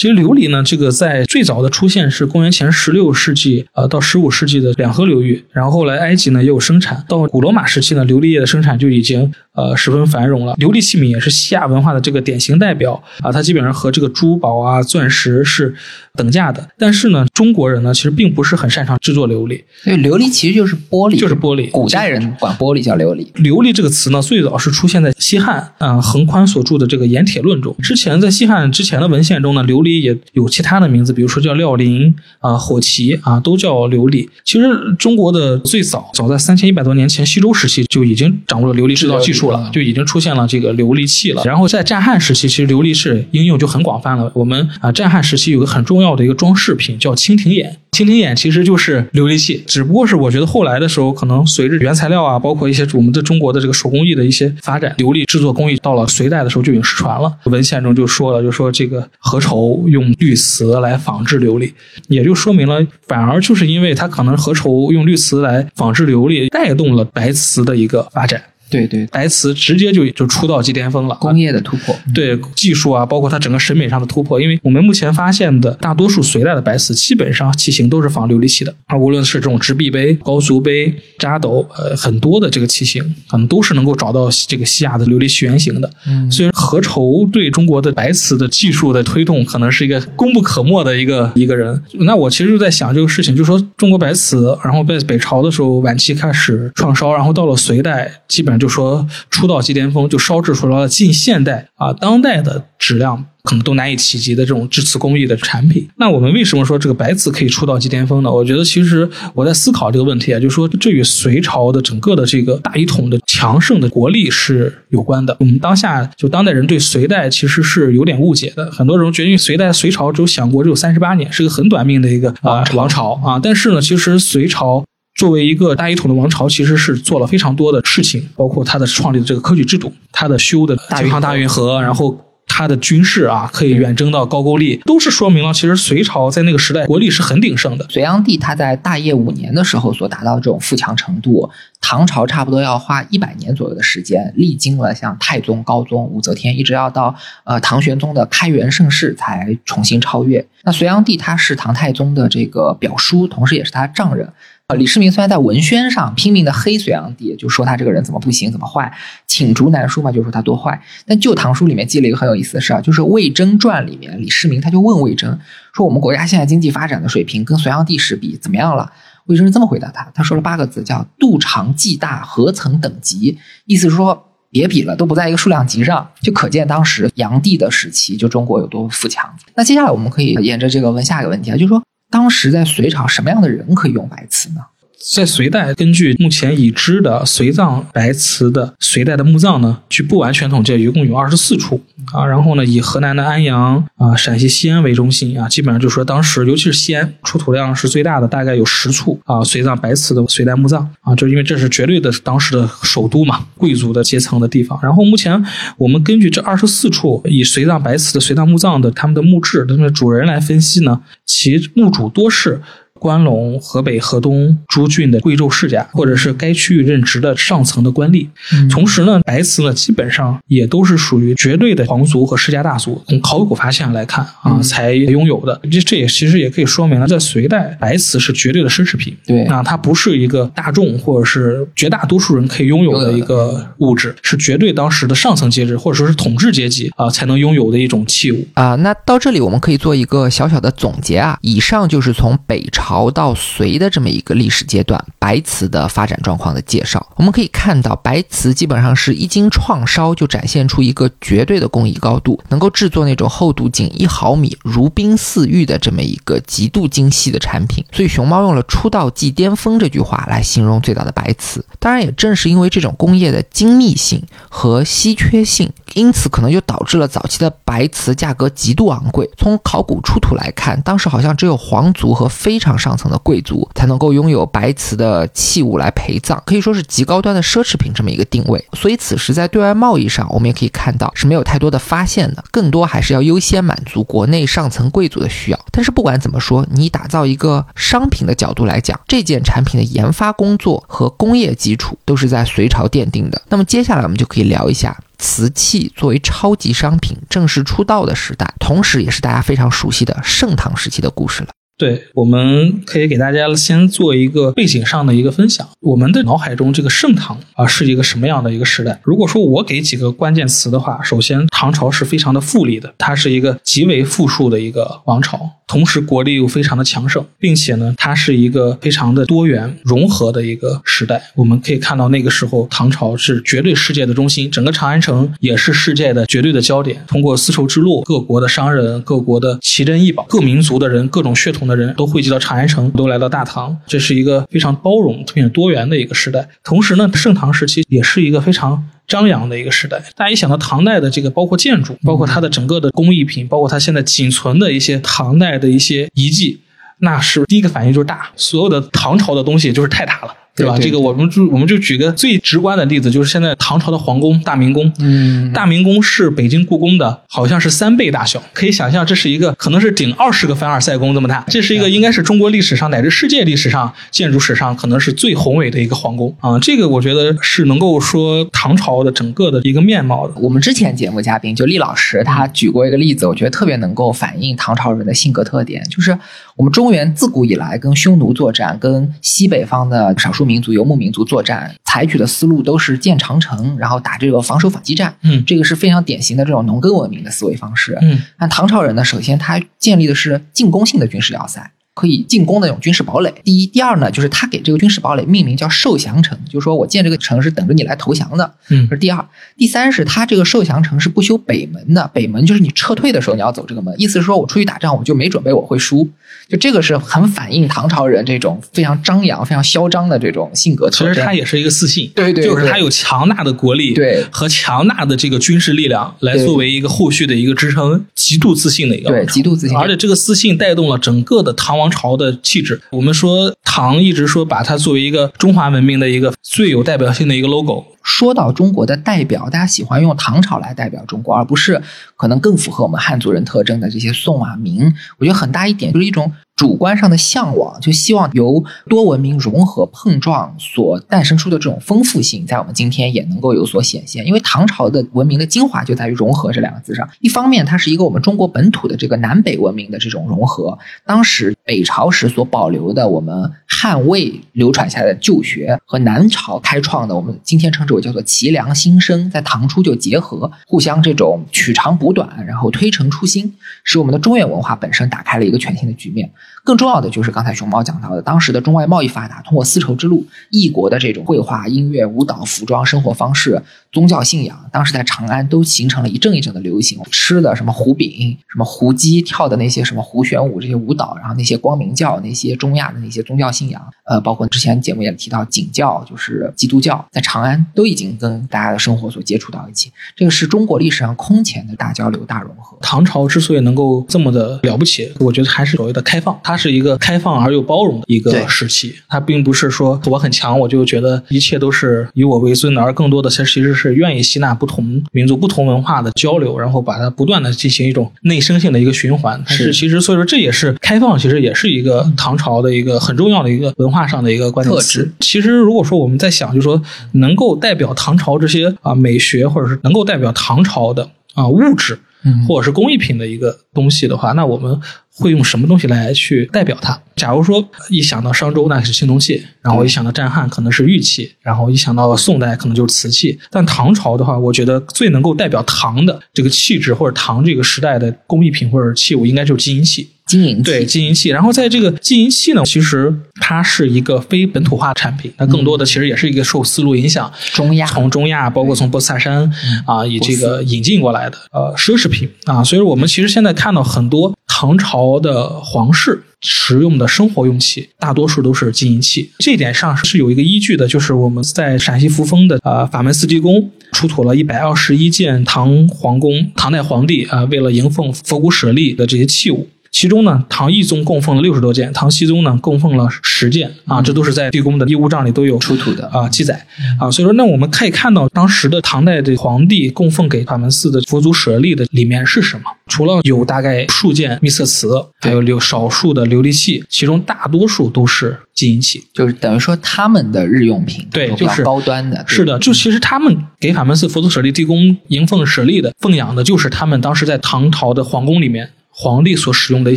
其实琉璃呢，这个在最早的出现是公元前十六世纪，呃，到十五世纪的两河流域，然后后来埃及呢也有生产，到古罗马时期呢，琉璃业的生产就已经呃十分繁荣了。琉璃器皿也是西亚文化的这个典型代表啊，它基本上和这个珠宝啊、钻石是等价的。但是呢，中国人呢其实并不是很擅长制作琉璃，所以琉璃其实就是玻璃，就是玻璃。古代人管玻璃叫琉璃。琉璃这个词呢，最早是出现在西汉啊横宽所著的这个《盐铁论》中。之前在西汉之前的文献中呢，琉璃也有其他的名字，比如说叫料林啊、火旗啊，都叫琉璃。其实中国的最早早在三千一百多年前西周时期就已经掌握了琉璃制造技术了，就已经出现了这个琉璃器了。然后在战汉时期，其实琉璃是应用就很广泛了。我们啊战汉时期有个很重要的一个装饰品叫蜻蜓眼。蜻蜓眼其实就是琉璃器，只不过是我觉得后来的时候，可能随着原材料啊，包括一些我们的中国的这个手工艺的一些发展，琉璃制作工艺到了隋代的时候就已经失传了。文献中就说了，就说这个何愁用绿瓷来仿制琉璃，也就说明了，反而就是因为它可能何愁用绿瓷来仿制琉璃，带动了白瓷的一个发展。对对，白瓷直接就就出道即巅峰了，工业的突破，对技术啊，包括它整个审美上的突破。因为我们目前发现的大多数隋代的白瓷，基本上器型都是仿琉璃器的啊，无论是这种直壁杯、高足杯、扎斗，呃，很多的这个器型，可能都是能够找到这个西亚的琉璃器原型的。嗯，所以何愁对中国的白瓷的技术的推动，可能是一个功不可没的一个一个人。那我其实就在想这个事情，就说中国白瓷，然后在北朝的时候晚期开始创烧，然后到了隋代，基本上就说。出道即巅峰，就烧制出来了近现代啊，当代的质量可能都难以企及的这种制瓷工艺的产品。那我们为什么说这个白瓷可以出道即巅峰呢？我觉得其实我在思考这个问题啊，就是说这与隋朝的整个的这个大一统的强盛的国力是有关的。我们当下就当代人对隋代其实是有点误解的，很多人觉得隋代隋朝只有享国只有三十八年，是个很短命的一个啊王朝啊。但是呢，其实隋朝。作为一个大一统的王朝，其实是做了非常多的事情，包括他的创立的这个科举制度，他的修的大运河、大运河，然后他的军事啊，可以远征到高句丽，都是说明了其实隋朝在那个时代国力是很鼎盛的。隋炀帝他在大业五年的时候所达到这种富强程度，唐朝差不多要花一百年左右的时间，历经了像太宗、高宗、武则天，一直要到呃唐玄宗的开元盛世才重新超越。那隋炀帝他是唐太宗的这个表叔，同时也是他丈人。李世民虽然在文宣上拼命的黑隋炀帝，就说他这个人怎么不行，怎么坏，罄竹难书嘛，就说他多坏。但《旧唐书》里面记了一个很有意思的事儿，就是《魏征传》里面，李世民他就问魏征说：“我们国家现在经济发展的水平跟隋炀帝时比怎么样了？”魏征是这么回答他，他说了八个字，叫“度长计大，何曾等级”，意思是说别比了，都不在一个数量级上，就可见当时炀帝的时期就中国有多富强。那接下来我们可以沿着这个问下一个问题啊，就是说。当时在隋朝，什么样的人可以用白瓷呢？在隋代，根据目前已知的隋葬白瓷的隋代的墓葬呢，据不完全统计，一共有二十四处啊。然后呢，以河南的安阳啊、陕西西安为中心啊，基本上就说当时，尤其是西安出土量是最大的，大概有十处啊，隋葬白瓷的隋代墓葬啊，就因为这是绝对的当时的首都嘛，贵族的阶层的地方。然后目前我们根据这二十四处以隋葬白瓷的隋代墓葬的他们的墓志、他们的主人来分析呢，其墓主多是。关陇、河北、河东诸郡的贵胄世家，或者是该区域任职的上层的官吏。同时呢，白瓷呢基本上也都是属于绝对的皇族和世家大族。从考古发现来看啊，才拥有的。这这也其实也可以说明了，在隋代，白瓷是绝对的奢侈品。对啊，它不是一个大众或者是绝大多数人可以拥有的一个物质，是绝对当时的上层阶级或者说是统治阶级啊才能拥有的一种器物啊。那到这里我们可以做一个小小的总结啊。以上就是从北朝。朝到隋的这么一个历史阶段，白瓷的发展状况的介绍，我们可以看到，白瓷基本上是一经创烧就展现出一个绝对的工艺高度，能够制作那种厚度仅一毫米、如冰似玉的这么一个极度精细的产品。所以熊猫用了“出道即巅峰”这句话来形容最早的白瓷。当然，也正是因为这种工业的精密性和稀缺性，因此可能就导致了早期的白瓷价格极度昂贵。从考古出土来看，当时好像只有皇族和非常上层的贵族才能够拥有白瓷的器物来陪葬，可以说是极高端的奢侈品这么一个定位。所以此时在对外贸易上，我们也可以看到是没有太多的发现的，更多还是要优先满足国内上层贵族的需要。但是不管怎么说，你打造一个商品的角度来讲，这件产品的研发工作和工业基础都是在隋朝奠定的。那么接下来我们就可以聊一下。瓷器作为超级商品正式出道的时代，同时也是大家非常熟悉的盛唐时期的故事了。对，我们可以给大家先做一个背景上的一个分享。我们的脑海中这个盛唐啊是一个什么样的一个时代？如果说我给几个关键词的话，首先唐朝是非常的富丽的，它是一个极为富庶的一个王朝，同时国力又非常的强盛，并且呢，它是一个非常的多元融合的一个时代。我们可以看到那个时候唐朝是绝对世界的中心，整个长安城也是世界的绝对的焦点。通过丝绸之路，各国的商人、各国的奇珍异宝、各民族的人、各种血统。的人都汇集到长安城，都来到大唐，这是一个非常包容、特别多元的一个时代。同时呢，盛唐时期也是一个非常张扬的一个时代。大家一想到唐代的这个，包括建筑，包括它的整个的工艺品，包括它现在仅存的一些唐代的一些遗迹，那是第一个反应就是大。所有的唐朝的东西就是太大了。对吧？这个我们就我们就举个最直观的例子，就是现在唐朝的皇宫大明宫，嗯，大明宫是北京故宫的，好像是三倍大小。可以想象，这是一个可能是顶二十个凡尔赛宫这么大。这是一个应该是中国历史上乃至世界历史上建筑史上可能是最宏伟的一个皇宫啊！这个我觉得是能够说唐朝的整个的一个面貌的。我们之前节目嘉宾就厉老师，他举过一个例子，我觉得特别能够反映唐朝人的性格特点，就是我们中原自古以来跟匈奴作战，跟西北方的少数民族游牧民族。作战采取的思路都是建长城，然后打这个防守反击战。嗯，这个是非常典型的这种农耕文明的思维方式。嗯，那唐朝人呢，首先他建立的是进攻性的军事要塞。可以进攻的那种军事堡垒。第一，第二呢，就是他给这个军事堡垒命名叫受降城，就是说我建这个城是等着你来投降的。嗯，这是第二。第三是他这个受降城是不修北门的，北门就是你撤退的时候你要走这个门，意思是说我出去打仗我就没准备我会输。就这个是很反映唐朝人这种非常张扬、非常嚣张的这种性格。其实他也是一个自信，对对，就是他有强大的国力，对和强大的这个军事力量来作为一个后续的一个支撑，极度自信的一个对，极度自信，而且这个自信带动了整个的唐王朝的气质。我们说唐一直说把它作为一个中华文明的一个最有代表性的一个 logo。说到中国的代表，大家喜欢用唐朝来代表中国，而不是可能更符合我们汉族人特征的这些宋啊明。我觉得很大一点就是一种。主观上的向往，就希望由多文明融合碰撞所诞生出的这种丰富性，在我们今天也能够有所显现。因为唐朝的文明的精华就在于融合这两个字上。一方面，它是一个我们中国本土的这个南北文明的这种融合。当时北朝时所保留的我们汉魏流传下来的旧学，和南朝开创的我们今天称之为叫做齐梁新生，在唐初就结合，互相这种取长补短，然后推陈出新，使我们的中原文化本身打开了一个全新的局面。更重要的就是刚才熊猫讲到的，当时的中外贸易发达，通过丝绸之路，异国的这种绘画、音乐、舞蹈、服装、生活方式、宗教信仰，当时在长安都形成了一阵一阵的流行。吃的什么胡饼、什么胡姬，跳的那些什么胡旋舞这些舞蹈，然后那些光明教、那些中亚的那些宗教信仰，呃，包括之前节目也提到景教，就是基督教，在长安都已经跟大家的生活所接触到一起。这个是中国历史上空前的大交流、大融合。唐朝之所以能够这么的了不起，我觉得还是所谓的开放。它是一个开放而又包容的一个时期，它并不是说我很强，我就觉得一切都是以我为尊的，而更多的它其实是愿意吸纳不同民族、不同文化的交流，然后把它不断的进行一种内生性的一个循环。是，其实所以说这也是开放，其实也是一个唐朝的一个很重要的一个文化上的一个关键词。其实如果说我们在想，就是说能够代表唐朝这些啊美学，或者是能够代表唐朝的啊物质，或者是工艺品的一个东西的话，那我们。会用什么东西来去代表它？假如说一想到商周，那是青铜器；然后一想到战汉，可能是玉器；然后一想到宋代，可能就是瓷器。但唐朝的话，我觉得最能够代表唐的这个气质，或者唐这个时代的工艺品或者器物，应该就是金银器。金银器对金银器，然后在这个金银器呢，其实它是一个非本土化产品，它更多的其实也是一个受丝路影响，中亚。从中亚包括从波斯萨山啊以这个引进过来的呃奢侈品啊，所以我们其实现在看到很多唐朝的皇室使用的生活用器，大多数都是金银器，这一点上是有一个依据的，就是我们在陕西扶风的呃法门寺地宫出土了一百二十一件唐皇宫唐代皇帝啊为了迎奉佛骨舍利的这些器物。其中呢，唐懿宗供奉了六十多件，唐僖宗呢供奉了十件啊，这都是在地宫的义务账里都有出土的啊记载。啊。所以说，那我们可以看到当时的唐代的皇帝供奉给法门寺的佛祖舍利的里面是什么？除了有大概数件秘色瓷，还有有少数的琉璃器，其中大多数都是金银器，就是等于说他们的日用品对，就是高端的，是的，就其实他们给法门寺佛祖舍利地宫迎奉舍利的奉养的，就是他们当时在唐朝的皇宫里面皇帝所使用的一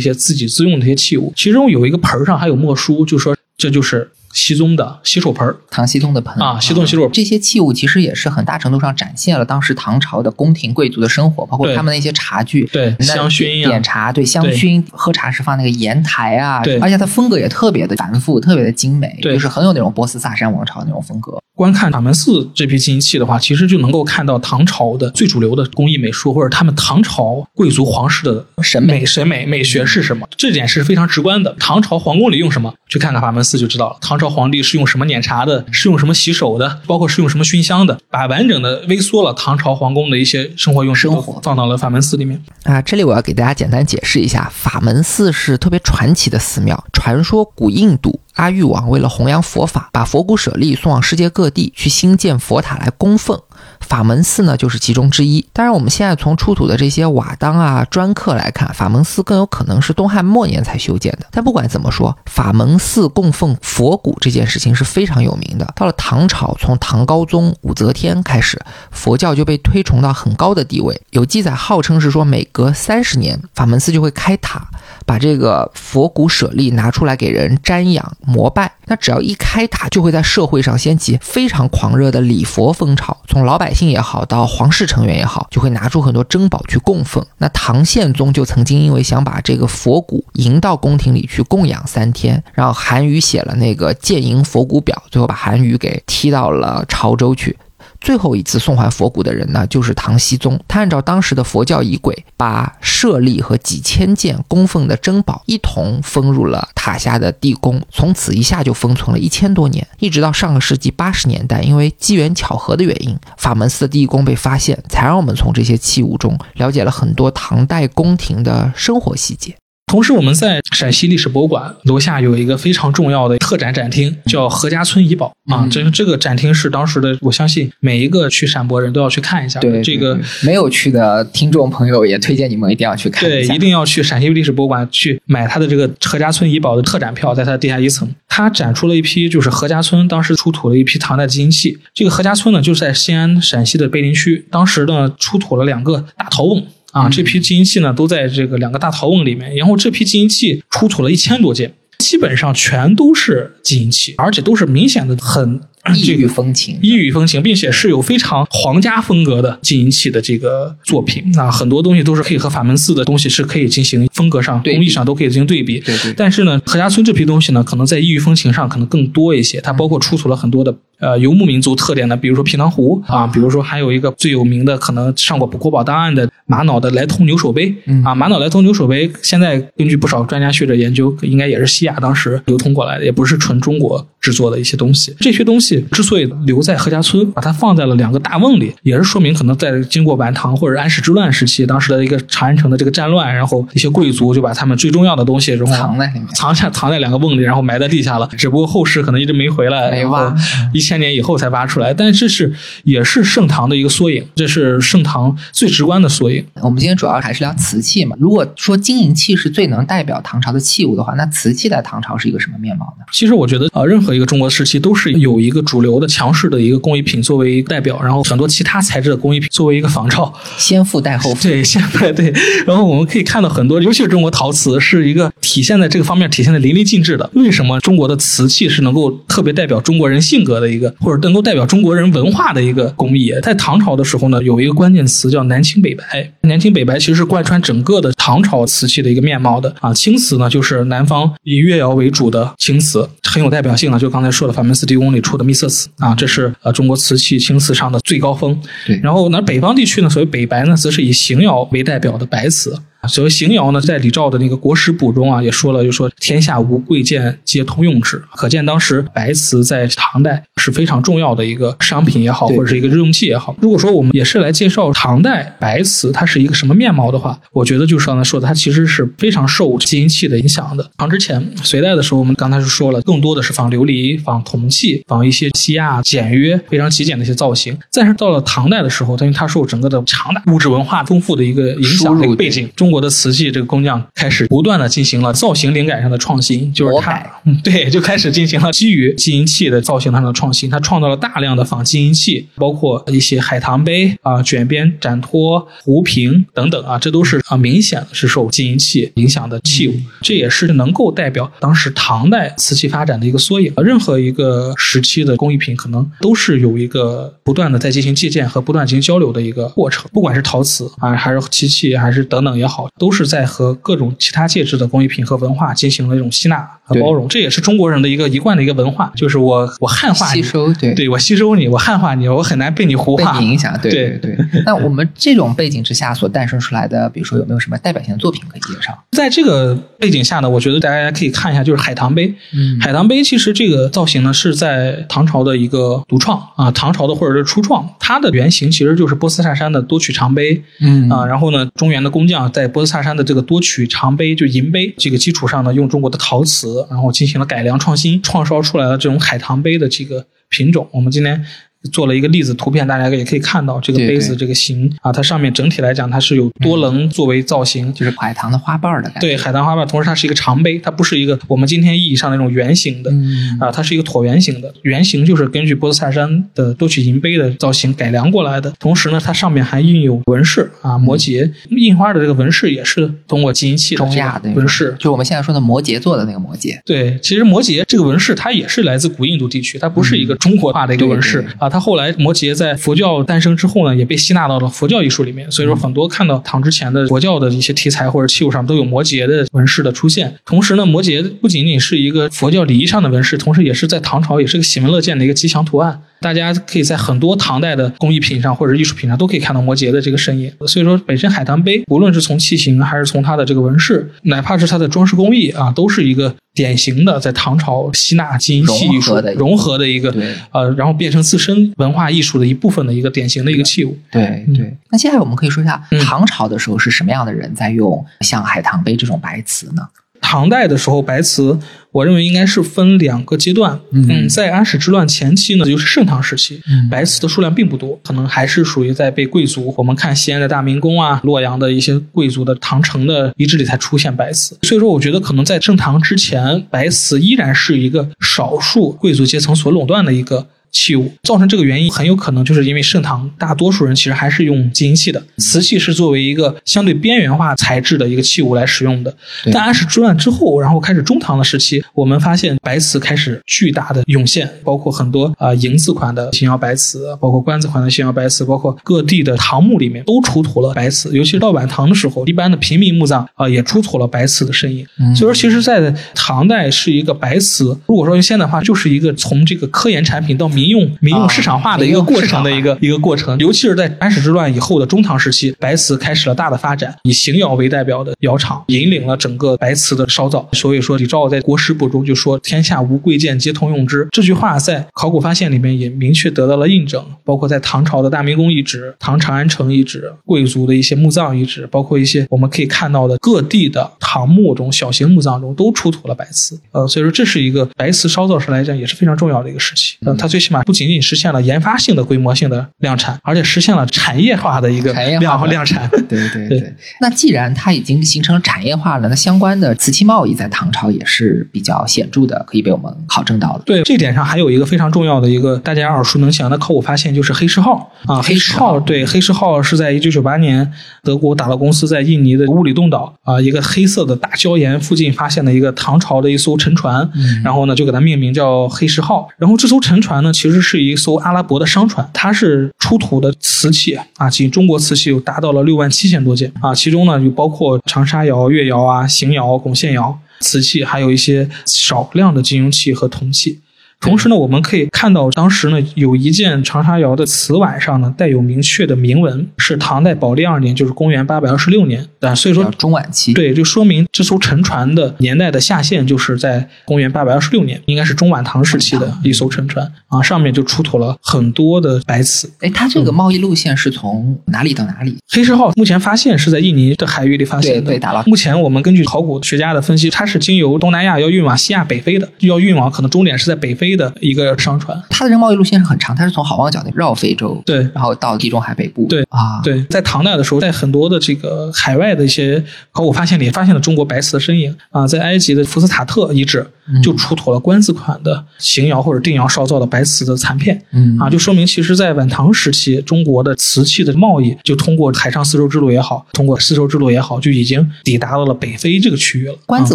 些自己自用的一些器物，其中有一个盆上还有墨书，就说这就是熹宗的洗手盆儿唐僖宗的盆啊，西宗洗手盆。这些器物其实也是很大程度上展现了当时唐朝的宫廷贵族的生活，包括他们那些茶具，对香薰呀点茶，对香薰，喝茶是放那个盐台啊，对而且它风格也特别的繁复，特别的精美，对就是很有那种波斯萨珊王朝那种风格。观看法门寺这批金银器的话，其实就能够看到唐朝的最主流的工艺美术，或者他们唐朝贵族皇室的审美美审美美学是什么。这点是非常直观的。唐朝皇宫里用什么，去看看法门寺就知道了。唐朝皇帝是用什么碾茶的，是用什么洗手的，包括是用什么熏香的，把完整的微缩了唐朝皇宫的一些生活用生活放到了法门寺里面。啊，这里我要给大家简单解释一下，法门寺是特别传奇的寺庙。传说古印度阿育王为了弘扬佛法，把佛骨舍利送往世界各地去兴建佛塔来供奉。法门寺呢，就是其中之一。当然，我们现在从出土的这些瓦当啊、砖刻来看，法门寺更有可能是东汉末年才修建的。但不管怎么说，法门寺供奉佛骨这件事情是非常有名的。到了唐朝，从唐高宗武则天开始，佛教就被推崇到很高的地位。有记载号称是说，每隔三十年，法门寺就会开塔，把这个佛骨舍利拿出来给人瞻仰膜拜。那只要一开塔，就会在社会上掀起非常狂热的礼佛风潮，从老百姓也好，到皇室成员也好，就会拿出很多珍宝去供奉。那唐宪宗就曾经因为想把这个佛骨迎到宫廷里去供养三天，让韩愈写了那个《建迎佛骨表》，最后把韩愈给踢到了潮州去。最后一次送还佛骨的人呢，就是唐僖宗。他按照当时的佛教仪轨，把舍利和几千件供奉的珍宝一同封入了塔下的地宫，从此一下就封存了一千多年，一直到上个世纪八十年代，因为机缘巧合的原因，法门寺的地宫被发现，才让我们从这些器物中了解了很多唐代宫廷的生活细节。同时，我们在陕西历史博物馆楼下有一个非常重要的特展展厅，叫何家村遗宝啊。嗯这这个展厅是当时的，我相信每一个去陕博人都要去看一下对。这个没有去的听众朋友也推荐你们一定要去看对，一定要去陕西历史博物馆去买它的这个何家村遗宝的特展票，在它的地下一层，它展出了一批就是何家村当时出土了一批唐代的金银器。这个何家村呢，就是在西安陕西的碑林区，当时呢出土了两个大陶瓮。啊，这批金银器呢都在这个两个大陶瓮里面，然后这批金银器出土了一千多件，基本上全都是金银器，而且都是明显的很异域风情，异域风情，并且是有非常皇家风格的金银器的这个作品。啊很多东西都是可以和法门寺的东西是可以进行风格上、工艺上都可以进行对比。对对。但是呢，何家村这批东西呢，可能在异域风情上可能更多一些，它包括出土了很多的。呃，游牧民族特点的，比如说平塘湖啊，比如说还有一个最有名的，可能上过国宝档案的玛瑙的莱通牛首杯、嗯、啊，玛瑙莱通牛首杯，现在根据不少专家学者研究，应该也是西亚当时流通过来的，也不是纯中国制作的一些东西。这些东西之所以留在何家村，把它放在了两个大瓮里，也是说明可能在经过晚唐或者安史之乱时期，当时的一个长安城的这个战乱，然后一些贵族就把他们最重要的东西然后藏在里面，藏下藏在两个瓮里，然后埋在地下了。只不过后世可能一直没回来，没挖，一千年以后才挖出来。但这是也是盛唐的一个缩影，这是盛唐最直观的缩影。我们今天主要还是聊瓷器嘛。如果说金银器是最能代表唐朝的器物的话，那瓷器在唐朝是一个什么面貌呢？其实我觉得，呃，任何一个中国时期都是有一个主流的、强势的一个工艺品作为代表，然后很多其他材质的工艺品作为一个仿照，先富带后富。对，先对对。然后我们可以看到很多，尤其是中国陶瓷是一个体现在这个方面体现的淋漓尽致的。为什么中国的瓷器是能够特别代表中国人性格的一个，或者能够代表中国人文化的一个工艺？在唐朝的时候呢，有一个关键词叫南青北白。南青北白其实是贯穿整个的唐朝瓷器的一个面貌的啊。青瓷呢，就是南方以越窑为主的青瓷，很有代表性啊。就刚才说的法门寺地宫里出的秘色瓷啊，这是呃中国瓷器青瓷上的最高峰。对，然后呢，北方地区呢，所谓北白呢，则是以邢窑为代表的白瓷。所谓邢窑呢，在李肇的那个《国史补》中啊，也说了，就说天下无贵贱皆通用之。可见当时白瓷在唐代是非常重要的一个商品也好，或者是一个日用器也好。如果说我们也是来介绍唐代白瓷它是一个什么面貌的话，我觉得就是刚才说的，它其实是非常受金银器的影响的。唐之前，隋代的时候，我们刚才是说了，更多的是仿琉璃、仿铜器、仿一些西亚简约、非常极简的一些造型。但是到了唐代的时候，因为它受整个的强大物质文化丰富的一个影响输入的一个背景，中国的瓷器这个工匠开始不断的进行了造型灵感上的创新，就是他，嗯，对，就开始进行了基于金银器的造型上的创新。他创造了大量的仿金银器，包括一些海棠杯啊、卷边盏托、壶瓶等等啊，这都是啊明显的是受金银器影响的器物。这也是能够代表当时唐代瓷器发展的一个缩影。任何一个时期的工艺品，可能都是有一个不断的在进行借鉴和不断进行交流的一个过程。不管是陶瓷啊，还是漆器，还是等等也好，都是在和各种其他介质的工艺品和文化进行了一种吸纳和包容。这也是中国人的一个一贯的一个文化，就是我我汉化你吸，收，对对我吸收你，我汉化你，我很难被你胡被化。你影响，对对对对。那我们这种背景之下所诞生出来的，比如说有没有什么代表性的作品可以介绍？在这个背景下呢，我觉得大家可以看一下，就是海棠杯。嗯海棠杯其实这个造型呢是在唐朝的一个独创啊，唐朝的或者是初创，它的原型其实就是波斯萨珊的多曲长杯。嗯啊，然后呢，中原的工匠在波斯萨山的这个多曲长杯，就银杯这个基础上呢，用中国的陶瓷，然后进行了改良创新，创烧出来了这种海棠杯的这个品种。我们今天。做了一个例子图片，大家也可以看到这个杯子这个形啊，它上面整体来讲它是有多棱作为造型，就是海棠的花瓣儿的感觉。对，海棠花瓣，同时它是一个长杯，它不是一个我们今天意义上那种圆形的。嗯啊，它是一个椭圆形的，圆形就是根据波斯泰山的多曲银杯的造型改良过来的。同时呢，它上面还印有纹饰啊，摩羯印花的这个纹饰也是通过金银器的中亚的纹饰。就我们现在说的摩羯座的那个摩羯。对，其实摩羯这个纹饰它也是来自古印度地区，它不是一个中国化的一个纹饰、啊。它后来摩羯在佛教诞生之后呢，也被吸纳到了佛教艺术里面，所以说很多看到唐之前的佛教的一些题材或者器物上都有摩羯的纹饰的出现。同时呢，摩羯不仅仅是一个佛教礼仪上的纹饰，同时也是在唐朝也是个喜闻乐见的一个吉祥图案。大家可以在很多唐代的工艺品上或者艺术品上都可以看到摩羯的这个身影。所以说，本身海棠杯无论是从器型还是从它的这个纹饰，哪怕是它的装饰工艺啊，都是一个典型的在唐朝吸纳金银器艺术融合的一个融合的一个对呃，然后变成自身文化艺术的一部分的一个典型的一个器物。对对，那接下来我们可以说一下嗯唐朝的时候是什么样的人在用像海棠杯这种白瓷呢？唐代的时候，白瓷我认为应该是分两个阶段。嗯在安史之乱前期呢，就是盛唐时期，嗯白瓷的数量并不多，可能还是属于在被贵族，我们看西安的大明宫啊，洛阳的一些贵族的唐城的遗址里才出现白瓷。所以说，我觉得可能在盛唐之前，白瓷依然是一个少数贵族阶层所垄断的一个。器物造成这个原因，很有可能就是因为盛唐大多数人其实还是用金银器的，瓷器是作为一个相对边缘化材质的一个器物来使用的。对但安史之乱之后，然后开始中唐的时期，我们发现白瓷开始巨大的涌现，包括很多啊、呃银字款的邢窑白瓷，包括官字款的邢窑白瓷，包括各地的唐墓里面都出土了白瓷。尤其是到晚唐的时候，一般的平民墓葬啊、呃也出土了白瓷的身影。嗯所以说，其实，在唐代是一个白瓷，如果说用现代化，就是一个从这个科研产品到民用民用市场化的一个过程的一个、一个过程。尤其是在安史之乱以后的中唐时期，白瓷开始了大的发展，以邢窑为代表的窑厂引领了整个白瓷的烧造。所以说，李昭在《国史部》中就说：“天下无贵贱，皆通用之。”这句话在考古发现里面也明确得到了印证，包括在唐朝的大明宫遗址、唐长安城遗址、贵族的一些墓葬遗址，包括一些我们可以看到的各地的唐墓中小型墓葬中都出土了白瓷。呃，所以说这是一个白瓷烧造上来讲也是非常重要的一个时期。嗯，它最起码不仅仅实现了研发性的规模性的量产，而且实现了产业化的一个产业化的量 量产。对对对对。那既然它已经形成产业化了，那相关的瓷器贸易在唐朝也是比较显著的，可以被我们考证到的。对这点上，还有一个非常重要的一个大家耳熟能详的考古发现，就是黑石号啊。黑石号号对黑石号是在一九九八年德国打捞公司在印尼的乌里洞岛啊一个黑色的大礁岩附近发现的一个唐朝的一艘沉船，嗯然后呢就给它命名叫黑石号。然后这艘沉船呢其实是一艘阿拉伯的商船，它是出土的瓷器啊，仅中国瓷器有达到了六万七千多件啊，其中呢有包括长沙窑、越窑啊、邢窑、巩县窑。瓷器，还有一些少量的金银器和铜器。同时呢，我们可以看到当时呢有一件长沙窑的瓷碗上呢带有明确的铭文，是唐代宝历二年，就是公元八百二十六年。但所以说中晚期，对，就说明这艘沉船的年代的下限就是在公元八百二十六年，应该是中晚唐时期的一艘沉船啊，上面就出土了很多的白瓷。哎，它这个贸易路线是从哪里到哪里？黑石号目前发现是在印尼的海域里发现的，对打了。目前我们根据考古学家的分析，它是经由东南亚要运往西亚北非的，要运往可能终点是在北非的一个商船。它的这个贸易路线是很长，它是从好望角那绕非洲，对，然后到地中海北部，对啊，对，在唐代的时候，在很多的这个海外的一些考古发现里，发现了中国白瓷的身影啊，在埃及的福斯塔特遗址就出土了官字款的邢窑或者定窑烧造的白瓷的残片，嗯。啊，就说明其实在晚唐时期，中国的瓷器的贸易就通过海上丝绸之路也好，通过丝绸之路也好，就已经抵达到了北非这个区域了。官字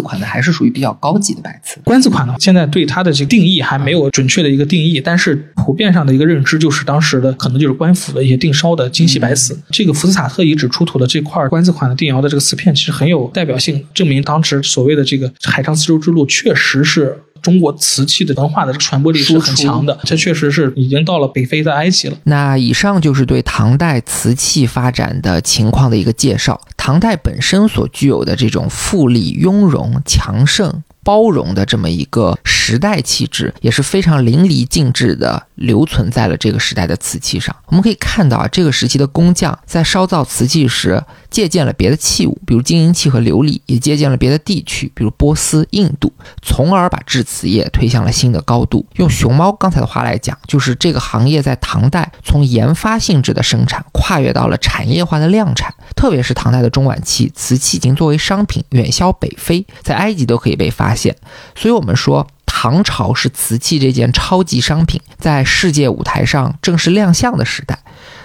款的还是属于比较高级的白瓷，官字款呢，现在对它的这个定义还没有准确的一个定义，但是普遍上的一个认知就是当时的可能就是官府的一些定烧的精细白瓷。这个福斯塔特遗址出土的这块官字款的定窑的这个瓷片，其实很有代表性，证明当时所谓的这个海上丝绸之路确实是。中国瓷器的文化的这个传播力是很强的，这确实是已经到了北非的埃及了。那以上就是对唐代瓷器发展的情况的一个介绍。唐代本身所具有的这种富丽、雍容、强盛。包容的这么一个时代气质，也是非常淋漓尽致的留存在了这个时代的瓷器上。我们可以看到啊，这个时期的工匠在烧造瓷器时，借鉴了别的器物，比如金银器和琉璃，也借鉴了别的地区，比如波斯、印度，从而把制瓷业推向了新的高度。用熊猫刚才的话来讲，就是这个行业在唐代从研发性质的生产，跨越到了产业化的量产。特别是唐代的中晚期，瓷器已经作为商品远销北非，在埃及都可以被发现。所以，我们说唐朝是瓷器这件超级商品在世界舞台上正式亮相的时代。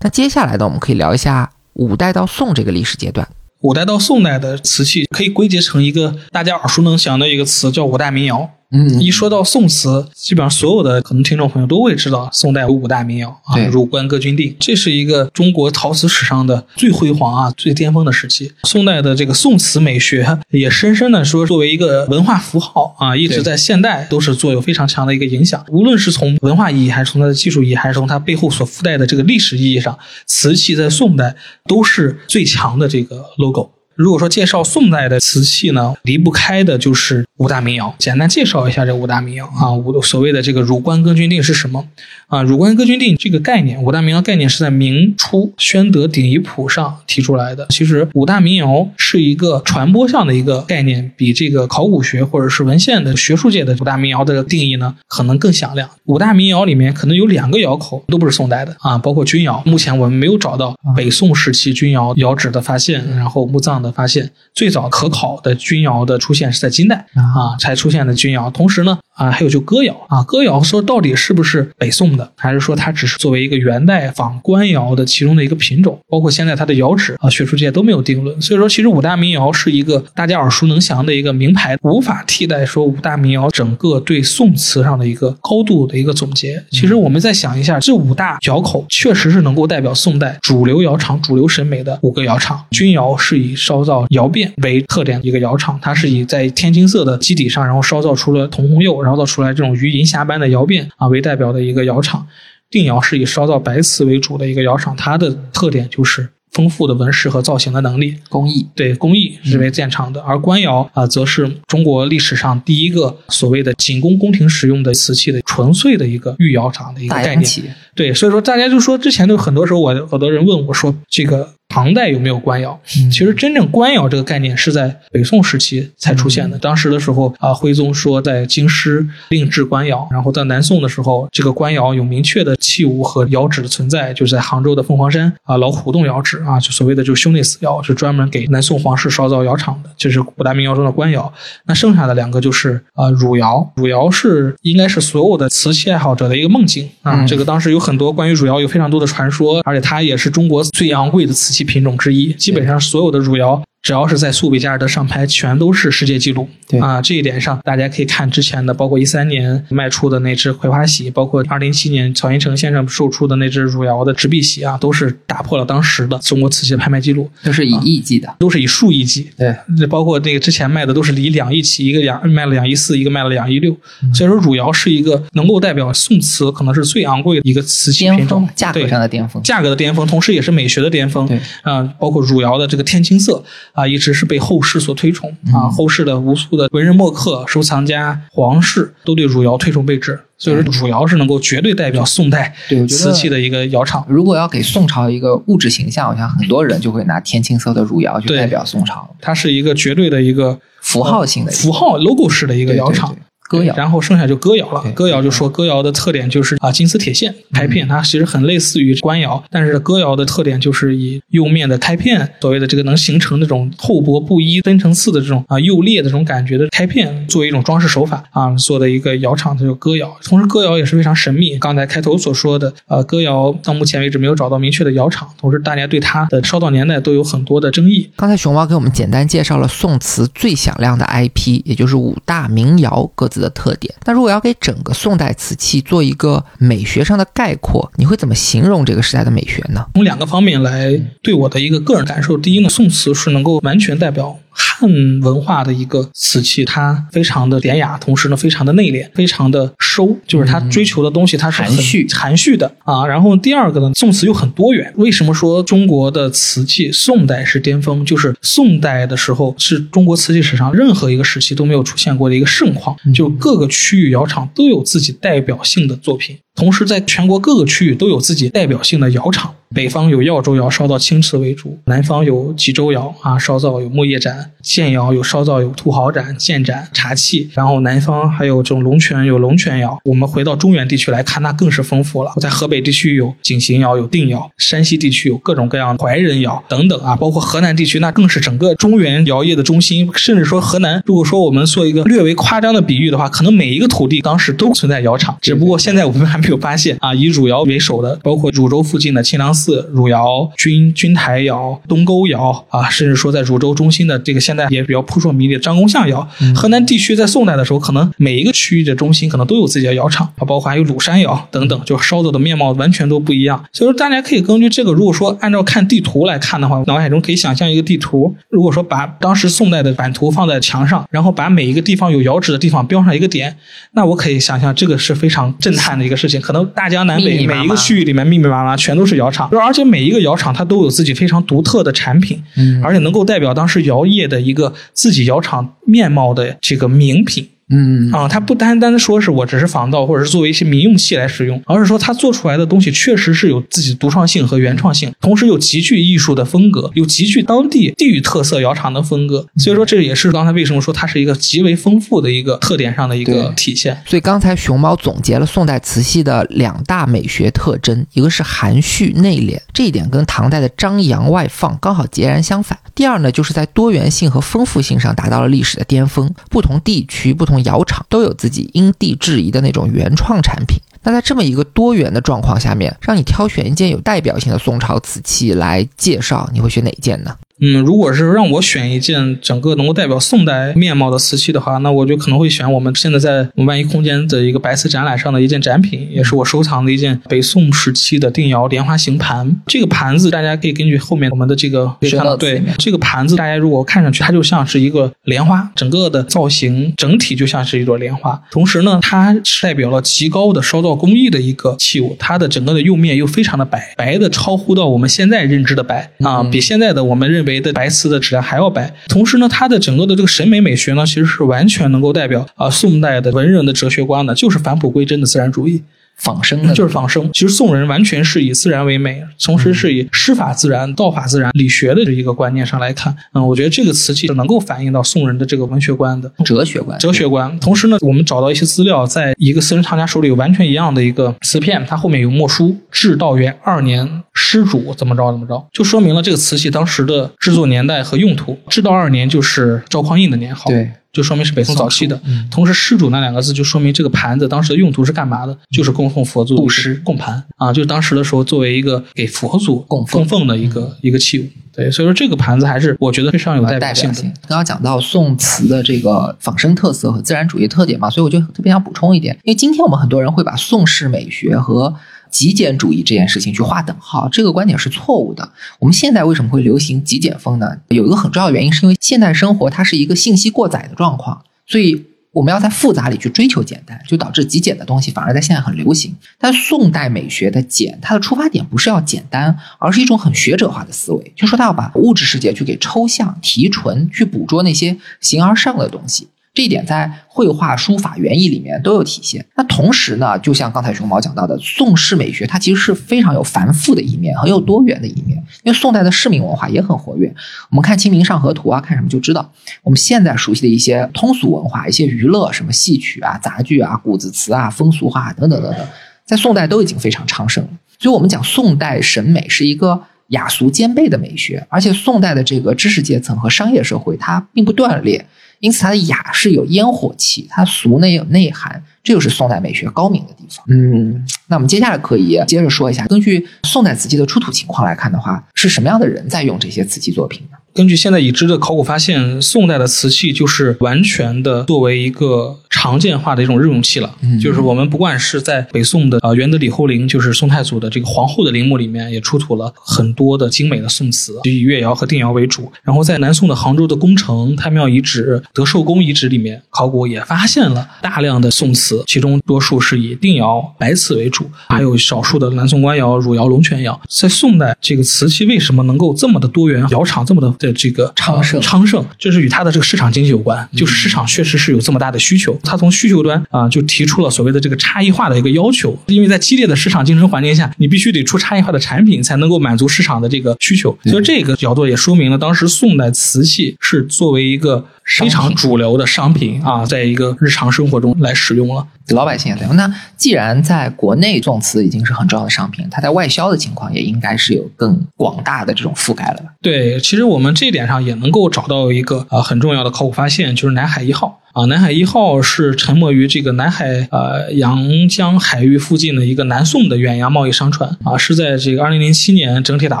那接下来呢，我们可以聊一下五代到宋这个历史阶段。五代到宋代的瓷器可以归结成一个大家耳熟能详的一个词，叫五代民窑。嗯，一说到宋瓷，基本上所有的可能听众朋友都会知道宋代有五大名窑啊，汝官歌君定，这是一个中国陶瓷史上的最辉煌啊、最巅峰的时期。宋代的这个宋瓷美学也深深的说作为一个文化符号啊，一直在现代都是做有非常强的一个影响。无论是从文化意义，还是从它的技术意义，还是从它背后所附带的这个历史意义上，瓷器在宋代都是最强的这个 logo。如果说介绍宋代的瓷器呢，离不开的就是五大名窑。简单介绍一下这五大名窑啊，五所谓的这个汝官哥钧定是什么啊？汝官歌君定这个概念，五大名窑概念是在明初宣德鼎遗谱上提出来的。其实五大名窑是一个传播上的一个概念，比这个考古学或者是文献的学术界的五大名窑的定义呢，可能更响亮。五大名窑里面可能有两个窑口都不是宋代的啊，包括钧窑。目前我们没有找到北宋时期钧窑窑址的发现，然后墓葬的。发现最早可考的钧窑的出现是在金代啊，才出现的钧窑。同时呢，啊，还有就哥窑啊，哥窑说到底是不是北宋的，还是说它只是作为一个元代仿官窑的其中的一个品种？包括现在它的窑址啊，学术界都没有定论。所以说，其实五大名窑是一个大家耳熟能详的一个名牌，无法替代说五大名窑整个对宋瓷上的一个高度的一个总结。其实我们再想一下，这五大窑口确实是能够代表宋代主流窑厂、主流审美的五个窑厂。钧窑是以烧造窑变为特点的一个窑厂，它是以在天青色的基底上，然后烧造出了铜红釉，然然后造出来这种鱼银霞般的窑变啊为代表的一个窑厂。定窑是以烧造白瓷为主的一个窑厂，它的特点就是丰富的纹饰和造型的能力，工艺对工艺是为见长的。而官窑啊，则是中国历史上第一个所谓的仅供宫廷使用的瓷器的纯粹的一个御窑厂的一个概念。对，所以说大家就说之前就很多时候，我好多人问我说这个。唐代有没有官窑？其实真正官窑这个概念是在北宋时期才出现的。当时的时候啊，徽宗说在京师另制官窑，然后到南宋的时候，这个官窑有明确的器物和窑址的存在，就是在杭州的凤凰山啊老虎洞窑址啊，就所谓的就兄弟死窑，是专门给南宋皇室烧造窑厂的，这是五大名窑中的官窑。那剩下的两个就是啊汝窑，汝窑是应该是所有的瓷器爱好者的一个梦境啊。这个当时有很多关于汝窑有非常多的传说，而且它也是中国最昂贵的瓷器。品种之一，基本上所有的汝窑只要是在苏比加尔德上拍，全都是世界纪录。对啊，这一点上大家可以看之前的，包括一三年卖出的那只葵花喜，包括二零一七年曹云成先生售出的那只汝窑的直臂喜啊，都是打破了当时的中国瓷器的拍卖记录，都是以亿计的。都是以数亿计。对，这包括那个之前卖的都是以两亿起，一个两卖了两亿四，一个卖了两亿六。嗯所以说汝窑是一个能够代表宋瓷可能是最昂贵的一个瓷器品种，价格上的巅峰。价格的巅峰，同时也是美学的巅峰。对啊、包括汝窑的这个天青色啊、一直是被后世所推崇啊、嗯后世的无数的文人墨客、收藏家、皇室都对汝窑推崇备至。所以说，汝窑是能够绝对代表宋代瓷器的一个窑厂。如果要给宋朝一个物质形象，我想很多人就会拿天青色的汝窑去代表宋朝它是一个绝对的一个符号性的符号 logo 式的一个窑厂对。对歌谣。然后剩下就歌谣了。歌谣就说歌谣的特点就是啊金丝铁线开片，它其实很类似于官窑，但是歌谣的特点就是以釉面的开片，所谓的这个能形成那种厚薄不一、分层次的这种啊釉裂的这种感觉的开片，作为一种装饰手法啊做的一个窑厂，它就歌谣。同时歌谣也是非常神秘，刚才开头所说的呃歌谣到目前为止没有找到明确的窑厂，同时大家对它的烧造年代都有很多的争议。刚才熊猫给我们简单介绍了宋瓷最响亮的 IP，也就是五大名窑各自的特点。那如果要给整个宋代瓷器做一个美学上的概括，你会怎么形容这个时代的美学呢？从两个方面来对我的一个个人感受。第一呢，宋瓷是能够完全代表汉文化的一个瓷器，它非常的典雅，同时呢非常的内敛，非常的收，就是它追求的东西它是很含蓄含蓄的啊。然后第二个呢，宋瓷又很多元。为什么说中国的瓷器宋代是巅峰？就是宋代的时候是中国瓷器史上任何一个时期都没有出现过的一个盛况，就各个区域窑厂都有自己代表性的作品。同时，在全国各个区域都有自己代表性的窑厂。北方有耀州窑，烧造青瓷为主；南方有济州窑啊，烧造有木叶盏；建窑有烧造有土豪盏、建盏、茶器。然后南方还有这种龙泉有龙泉窑。我们回到中原地区来看，那更是丰富了。在河北地区有井陉窑、有定窑；山西地区有各种各样的怀仁窑等等啊，包括河南地区，那更是整个中原窑业的中心。甚至说河南，如果说我们做一个略微夸张的比喻的话，可能每一个土地当时都存在窑厂，只不过现在我们还没有发现啊。以汝窑为首的，包括汝州附近的清凉寺、汝窑、钧钧台窑、东沟窑啊，甚至说在汝州中心的这个现在也比较扑朔迷离的张公巷窑。河南地区在宋代的时候，可能每一个区域的中心可能都有自己的窑厂啊，包括还有鲁山窑等等，就烧造的面貌完全都不一样。所以说，大家可以根据这个，如果说按照看地图来看的话，脑海中可以想象一个地图，如果说把当时宋代的版图放在墙上，然后把每一个地方有窑址的地方标上一个点，那我可以想象这个是非常震撼的一个事情。可能大江南北每一个区域里面密密麻麻全都是窑厂，而且每一个窑厂它都有自己非常独特的产品，嗯而且能够代表当时窑业的一个自己窑厂面貌的这个名品。嗯啊，它不单单说是我只是仿造或者是作为一些民用器来使用，而是说它做出来的东西确实是有自己独创性和原创性，同时又极具艺术的风格，有极具当地地域特色窑厂的风格。所以说，这也是刚才为什么说它是一个极为丰富的一个特点上的一个体现。所以刚才熊猫总结了宋代瓷器的两大美学特征，一个是含蓄内敛，这一点跟唐代的张扬外放刚好截然相反。第二呢，就是在多元性和丰富性上达到了历史的巅峰，不同地区、不同窑厂都有自己因地制宜的那种原创产品。那在这么一个多元的状况下面，让你挑选一件有代表性的宋朝瓷器来介绍，你会选哪一件呢？嗯，如果是让我选一件整个能够代表宋代面貌的瓷器的话，那我就可能会选我们现在在我们万一空间的一个白瓷展览上的一件展品，也是我收藏的一件北宋时期的定窑莲花形盘。这个盘子大家可以根据后面我们的这个可以看到对这个盘子，大家如果看上去，它就像是一个莲花，整个的造型整体就像是一朵莲花。同时呢，它是代表了极高的烧造工艺的一个器物，它的整个的釉面又非常的白，白的超乎到我们现在认知的白啊，比现在的我们认为的白瓷的质量还要白。同时呢，它的整个的这个审美美学呢，其实是完全能够代表啊宋代的文人的哲学观的，就是返璞归真的自然主义。仿生的，就是仿生。其实宋人完全是以自然为美，同时是以师法自然、道法自然、理学的这一个观念上来看。嗯，我觉得这个瓷器是能够反映到宋人的这个文学观的。哲学观，哲学观，同时呢，我们找到一些资料，在一个私人藏家手里有完全一样的一个瓷片，它后面有墨书“至道元二年施主怎么着怎么着”，就说明了这个瓷器当时的制作年代和用途。至道二年就是赵匡胤的年号，对，就说明是北宋早期的。嗯同时，施主那两个字就说明这个盘子当时的用途是干嘛的？就是供奉佛祖布施供盘啊，就是当时的时候作为一个给佛祖供奉供奉的一个、一个器物。对，所以说这个盘子还是我觉得非常有代表性的。刚刚讲到宋瓷的这个仿生特色和自然主义特点嘛，所以我就特别想补充一点，因为今天我们很多人会把宋式美学和极简主义这件事情去划等号，这个观点是错误的。我们现在为什么会流行极简风呢？有一个很重要的原因，是因为现代生活它是一个信息过载的状况，所以。我们要在复杂里去追求简单，就导致极简的东西反而在现在很流行。但宋代美学的简，它的出发点不是要简单，而是一种很学者化的思维，就说他要把物质世界去给抽象提纯，去捕捉那些形而上的东西。这一点在绘画、书法、园艺里面都有体现。那同时呢，就像刚才熊猫讲到的，宋式美学它其实是非常有繁复的一面，很有多元的一面。因为宋代的市民文化也很活跃。我们看《清明上河图》啊，看什么就知道，我们现在熟悉的一些通俗文化、一些娱乐，什么戏曲啊、杂剧啊、古字词啊、风俗画等等等等，在宋代都已经非常昌盛了。所以，我们讲宋代审美是一个雅俗兼备的美学，而且宋代的这个知识阶层和商业社会它并不断裂。因此，它的雅是有烟火气，它俗呢也有内涵，这就是宋代美学高明的地方。嗯，那我们接下来可以接着说一下，根据宋代瓷器的出土情况来看的话，是什么样的人在用这些瓷器作品呢？根据现在已知的考古发现，宋代的瓷器就是完全的作为一个常见化的一种日用器了。就是我们不管是在北宋的啊元德李后陵，就是宋太祖的这个皇后的陵墓里面，也出土了很多的精美的宋瓷，就以越窑和定窑为主。然后在南宋的杭州的宫城、太庙遗址、德寿宫遗址里面，考古也发现了大量的宋瓷，其中多数是以定窑白瓷为主，还有少数的南宋官窑、汝窑、龙泉窑。在宋代，这个瓷器为什么能够这么的多元，窑厂这么的？的这个昌盛，昌盛就是与它的这个市场经济有关，就是市场确实是有这么大的需求，它从需求端啊就提出了所谓的这个差异化的一个要求，因为在激烈的市场竞争环境下，你必须得出差异化的产品才能够满足市场的这个需求，所以这个角度也说明了当时宋代瓷器是作为一个。非常主流的商品啊，在一个日常生活中来使用了，老百姓也在用。那既然在国内宋瓷已经是很重要的商品，它在外销的情况也应该是有更广大的这种覆盖了吧？对，其实我们这一点上也能够找到一个呃很重要的考古发现，就是南海一号。啊，南海一号是沉没于这个南海呃阳江海域附近的一个南宋的远洋贸易商船啊，是在这个二零零七年整体打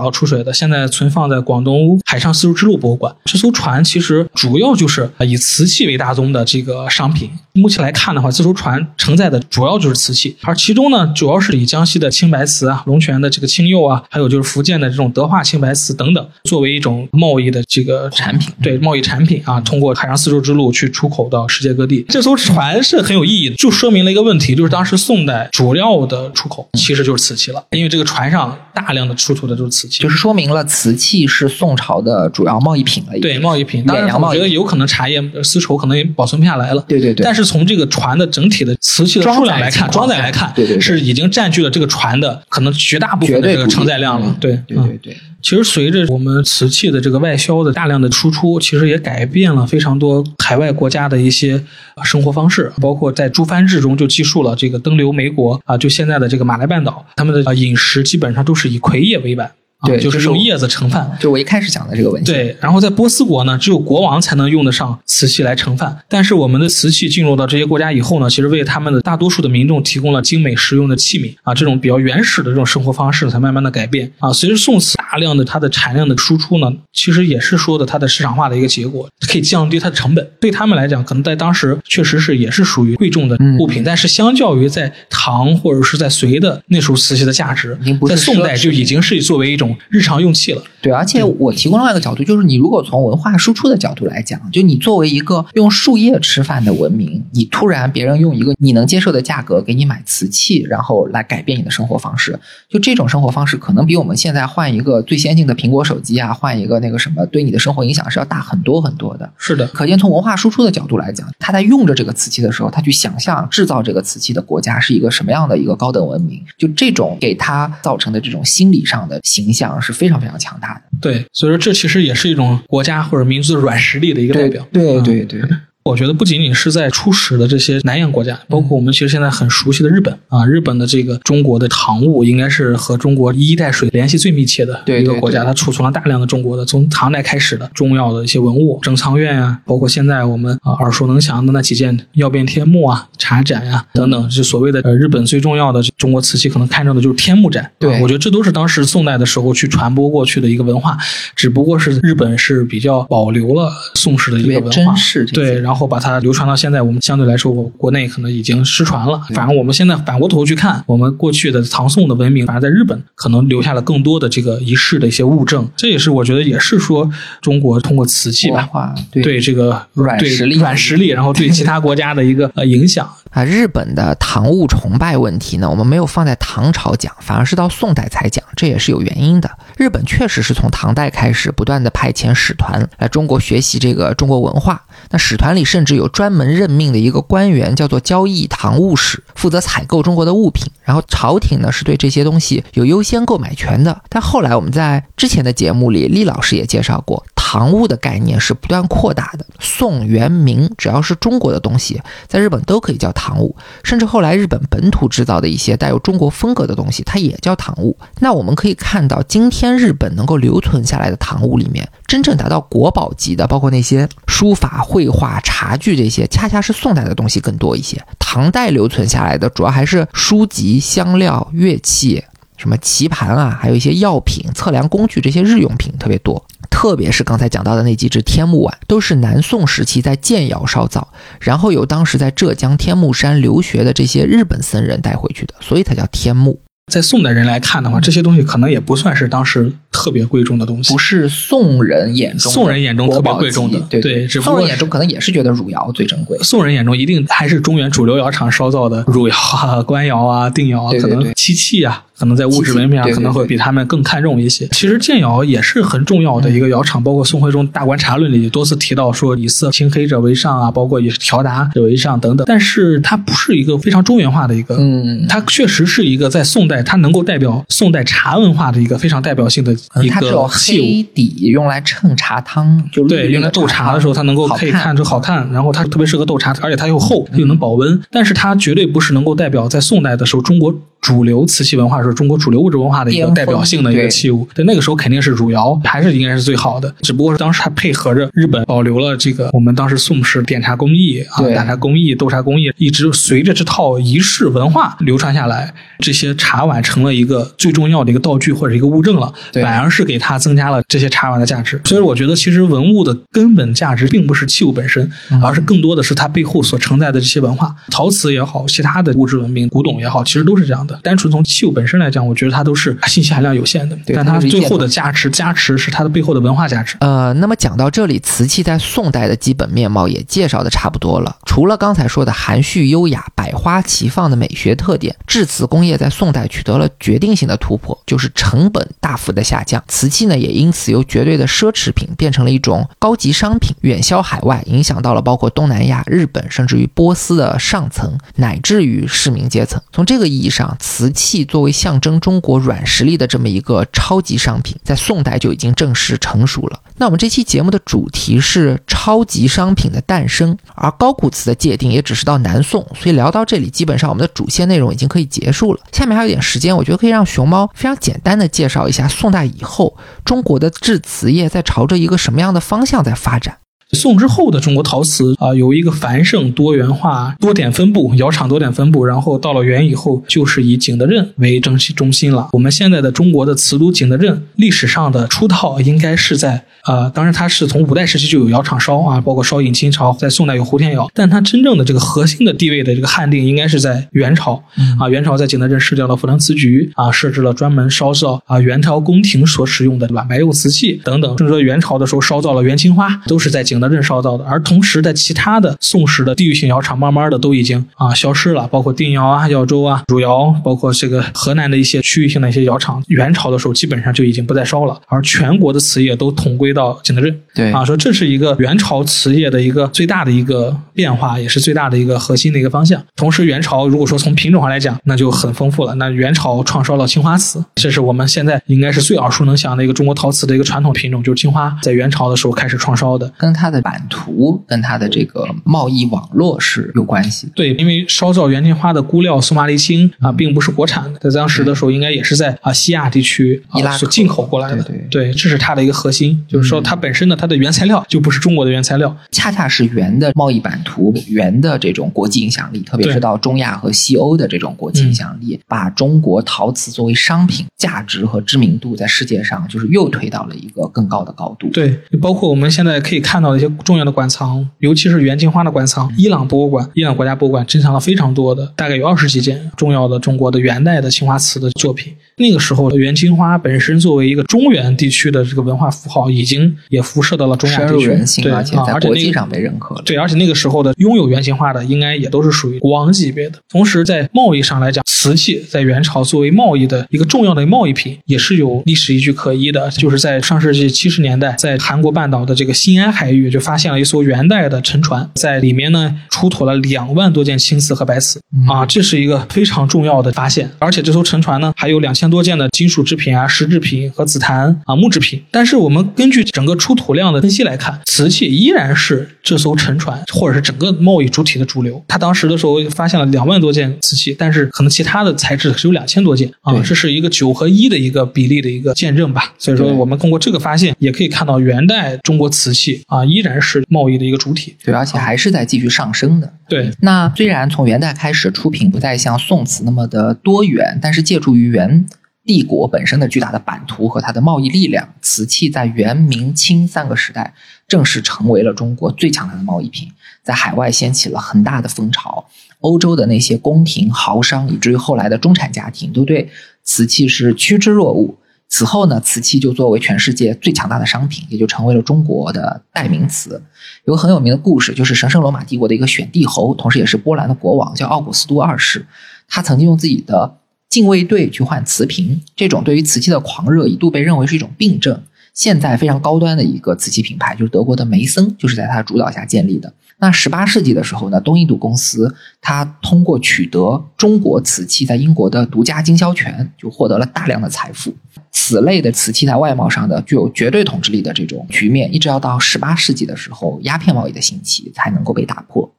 捞出水的，现在存放在广东海上丝绸之路博物馆。这艘船其实主要就是以瓷器为大宗的这个商品。目前来看的话，这艘船承载的主要就是瓷器，而其中呢，主要是以江西的青白瓷啊、龙泉的这个青釉啊，还有就是福建的这种德化青白瓷等等，作为一种贸易的这个产品，对贸易产品啊，通过海上丝绸之路去出口的到世界各地。这艘船是很有意义的，就说明了一个问题，就是当时宋代主要的出口其实就是瓷器了，因为这个船上大量的出土的都是瓷器，就是说明了瓷器是宋朝的主要贸易品了。对贸易品，当然我觉得有可能茶叶、丝绸可能也保存不下来了。对对对，但是。从这个船的整体的瓷器的数量来看，装载来看，对对，是已经占据了这个船的可能绝大部分的这个承载量了。对对对对。其实随着我们瓷器的这个外销的大量的输出，其实也改变了非常多海外国家的一些生活方式，包括在朱藩志中就记述了这个登留梅国啊，就现在的这个马来半岛，他们的饮食基本上都是以葵叶为本。对，就是用叶子盛饭，就我一开始讲的这个问题。对，然后在波斯国呢，只有国王才能用得上瓷器来盛饭。但是我们的瓷器进入到这些国家以后呢，其实为他们的大多数的民众提供了精美实用的器皿啊，这种比较原始的这种生活方式才慢慢的改变啊。随着宋瓷大量的它的产量的输出呢，其实也是说的它的市场化的一个结果，可以降低它的成本。对他们来讲，可能在当时确实是也是属于贵重的物品，但是相较于在唐或者是在隋的那时候瓷器的价值，在宋代就已经是作为一种日常用器。对，而且我提供另外一个角度，就是你如果从文化输出的角度来讲，就你作为一个用树叶吃饭的文明，你突然别人用一个你能接受的价格给你买瓷器，然后来改变你的生活方式，就这种生活方式可能比我们现在换一个最先进的苹果手机啊，换一个那个什么，对你的生活影响是要大很多很多的。是的，可见从文化输出的角度来讲，他在用着这个瓷器的时候，他去想象制造这个瓷器的国家是一个什么样的一个高等文明，就这种给他造成的这种心理上的形象是非常非常强大的。对，所以说这其实也是一种国家或者民族的软实力的一个代表。对对对。我觉得不仅仅是在初始的这些南洋国家，包括我们其实现在很熟悉的日本啊，日本的这个中国的唐物应该是和中国一衣带水联系最密切的一个国家，它储存了大量的中国的从唐代开始的重要的一些文物，整仓院啊，包括现在我们啊耳熟能详的那几件曜变天目啊、茶盏呀等等，就所谓的呃日本最重要的中国瓷器，可能看中的就是天目盏。对，我觉得这都是当时宋代的时候去传播过去的一个文化，只不过是日本是比较保留了宋式的一个文化，对，然后把它流传到现在，我们相对来说，我国内可能已经失传了。反正我们现在反过头去看，我们过去的唐宋的文明，反而在日本可能留下了更多的这个仪式的一些物证。这也是我觉得也是说中国通过瓷器吧，对这个软实力、软实力，然后对其他国家的一个呃影响啊。日本的唐物崇拜问题呢，我们没有放在唐朝讲，反而是到宋代才讲，这也是有原因的。日本确实是从唐代开始不断的派遣使团来中国学习这个中国文化，那使团里甚至有专门任命的一个官员，叫做交易唐物使，负责采购中国的物品。然后朝廷呢是对这些东西有优先购买权的。但后来我们在之前的节目里，厉老师也介绍过，唐物的概念是不断扩大的。宋、元、明，只要是中国的东西，在日本都可以叫唐物。甚至后来日本本土制造的一些带有中国风格的东西，它也叫唐物。那我们可以看到，今天日本能够留存下来的唐物里面，真正达到国宝级的，包括那些书法、绘画、茶具这些，恰恰是宋代的东西更多一些。唐代留存下来的主要还是书籍、香料、乐器，什么棋盘啊，还有一些药品、测量工具这些日用品特别多。特别是刚才讲到的那几只天目碗，都是南宋时期在建窑烧造，然后由当时在浙江天目山留学的这些日本僧人带回去的，所以才叫天目。在宋代人来看的话，这些东西可能也不算是当时特别贵重的东西，不是宋人眼中宋人眼中特别贵重的。对对，宋人眼中可能也是觉得汝窑最珍贵。宋人眼中一定还是中原主流窑厂烧造的汝窑啊、官窑啊、定窑啊，可能漆器啊。可能在物质文明上可能会比他们更看重一些。其实建窑也是很重要的一个窑厂，包括宋徽宗《大观察论》里多次提到说以色青黑者为上啊，包括以调达者为上等等。但是它不是一个非常中原化的一个，嗯，它确实是一个在宋代它能够代表宋代茶文化的一个非常代表性的一个黑底用来衬茶汤，就对，用来斗茶的时候它能够可以看出好看，然后它特别适合斗茶，而且它又厚又能保温。但是它绝对不是能够代表在宋代的时候中国。主流瓷器文化是中国主流物质文化的一个代表性的一个器物，在那个时候肯定是汝窑，还是应该是最好的。只不过是当时它配合着日本保留了这个我们当时宋式点茶工艺啊，打茶工艺、斗茶工艺，一直随着这套仪式文化流传下来，这些茶碗成了一个最重要的一个道具或者一个物证了，反而是给它增加了这些茶碗的价值。所以我觉得，其实文物的根本价值并不是器物本身，而是更多的是它背后所承载的这些文化，陶瓷也好，其他的物质文明、古董也好，其实都是这样的。单纯从器物本身来讲，我觉得它都是信息含量有限的，但它最后的价值加持是它的背后的文化价值。呃，那么讲到这里，瓷器在宋代的基本面貌也介绍的差不多了。除了刚才说的含蓄优雅、百花齐放的美学特点，制瓷工业在宋代取得了决定性的突破，就是成本大幅的下降，瓷器呢也因此由绝对的奢侈品变成了一种高级商品，远销海外，影响到了包括东南亚、日本，甚至于波斯的上层，乃至于市民阶层。从这个意义上，瓷器作为象征中国软实力的这么一个超级商品，在宋代就已经正式成熟了。那我们这期节目的主题是超级商品的诞生，而高古瓷的界定也只是到南宋，所以聊到这里，基本上我们的主线内容已经可以结束了。下面还有点时间，我觉得可以让熊猫非常简单的介绍一下宋代以后中国的制瓷业在朝着一个什么样的方向在发展。宋之后的中国陶瓷啊，有一个繁盛、多元化、多点分布，窑厂多点分布。然后到了元以后，就是以景德镇为中心中心了。我们现在的中国的瓷都景德镇，历史上的出道应该是在呃，当然它是从五代时期就有窑厂烧啊，包括烧引清朝，在宋代有胡天窑。但它真正的这个核心的地位的这个汉定，应该是在元朝啊。元朝在景德镇设置了府城瓷局啊，设置了专门烧造啊元朝宫廷所使用的软白釉瓷器等等。甚至说元朝的时候烧造了元青花，都是在景。景德镇烧造的，而同时在其他的宋时的地域性窑厂，慢慢的都已经啊消失了，包括定窑啊、耀州啊、汝窑，包括这个河南的一些区域性的一些窑厂，元朝的时候基本上就已经不再烧了，而全国的瓷业都统归到景德镇。对啊，说这是一个元朝瓷业的一个最大的一个变化，也是最大的一个核心的一个方向。同时，元朝如果说从品种上来讲，那就很丰富了。那元朝创烧了青花瓷，这是我们现在应该是最耳熟能详的一个中国陶瓷的一个传统品种，就是青花，在元朝的时候开始创烧的，跟它。它的版图跟它的这个贸易网络是有关系。对，因为烧造元青花的钴料苏麻离青啊，并不是国产的，在当时的时候应该也是在啊西亚地区伊拉克所进口过来的。对对，这是它的一个核心，就是说它本身呢，它的原材料就不是中国的原材料。恰恰是元的贸易版图、元的这种国际影响力，特别是到中亚和西欧的这种国际影响力，把中国陶瓷作为商品价值和知名度在世界上就是又推到了一个更高的高度。对，包括我们现在可以看到的一些重要的馆藏，尤其是元青花的馆藏，伊朗博物馆、伊朗国家博物馆珍藏了非常多的，大概有二十几件重要的中国的元代的青花瓷的作品。那个时候，元青花本身作为一个中原地区的这个文化符号，已经也辐射到了中亚地区，人心，对而且国际上被认可了。对，而且那个时候的拥有元青花的，应该也都是属于国王级别的。同时，在贸易上来讲，瓷器在元朝作为贸易的一个重要的贸易品，也是有历史依据可依的。就是在上世纪七十年代，在韩国半岛的这个新安海域，就发现了一艘元代的沉船，在里面呢出土了两万多件青瓷和白瓷啊，这是一个非常重要的发现。而且这艘沉船呢，还有两千多件的金属制品啊、石制品和紫檀啊、木制品。但是我们根据整个出土量的分析来看，瓷器依然是这艘沉船或者是整个贸易主体的主流。他当时的时候发现了两万多件瓷器，但是可能其他的材质只有两千多件啊，这是一个九和一的一个比例的一个见证吧。所以说，我们通过这个发现，也可以看到元代中国瓷器啊依然是贸易的一个主体。对，而且还是在继续上升的。对，那虽然从元代开始出品不再像宋瓷那么的多元，但是借助于元帝国本身的巨大的版图和它的贸易力量，瓷器在元、明、清三个时代正式成为了中国最强大的贸易品，在海外掀起了很大的风潮。欧洲的那些宫廷豪商，以至于后来的中产家庭，都对瓷器是趋之若鹜。此后呢，瓷器就作为全世界最强大的商品，也就成为了中国的代名词。有个很有名的故事，就是神圣罗马帝国的一个选帝侯，同时也是波兰的国王，叫奥古斯都二世。他曾经用自己的禁卫队去换瓷瓶，这种对于瓷器的狂热一度被认为是一种病症。现在非常高端的一个瓷器品牌，就是德国的梅森，就是在他主导下建立的。那十八世纪的时候呢，东印度公司它通过取得中国瓷器在英国的独家经销权，就获得了大量的财富。此类的瓷器在外贸上的具有绝对统治力的这种局面，一直要到十八世纪的时候，鸦片贸易的兴起才能够被打破。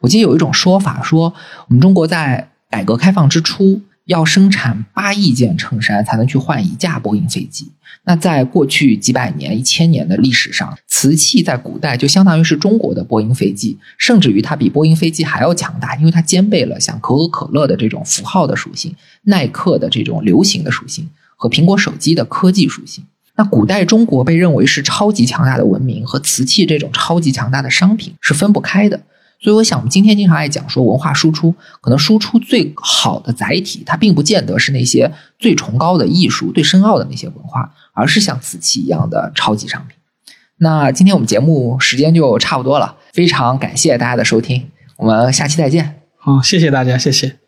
我记得有一种说法说，我们中国在改革开放之初要生产八亿件衬衫才能去换一架波音飞机。那在过去几百年、一千年的历史上，瓷器在古代就相当于是中国的波音飞机，甚至于它比波音飞机还要强大，因为它兼备了像可口可乐的这种符号的属性、耐克的这种流行的属性和苹果手机的科技属性。那古代中国被认为是超级强大的文明，和瓷器这种超级强大的商品是分不开的。所以，我想我们今天经常爱讲说文化输出，可能输出最好的载体，它并不见得是那些最崇高的艺术、最深奥的那些文化，而是像瓷器一样的超级商品。那今天我们节目时间就差不多了，非常感谢大家的收听，我们下期再见。好，谢谢大家，谢谢。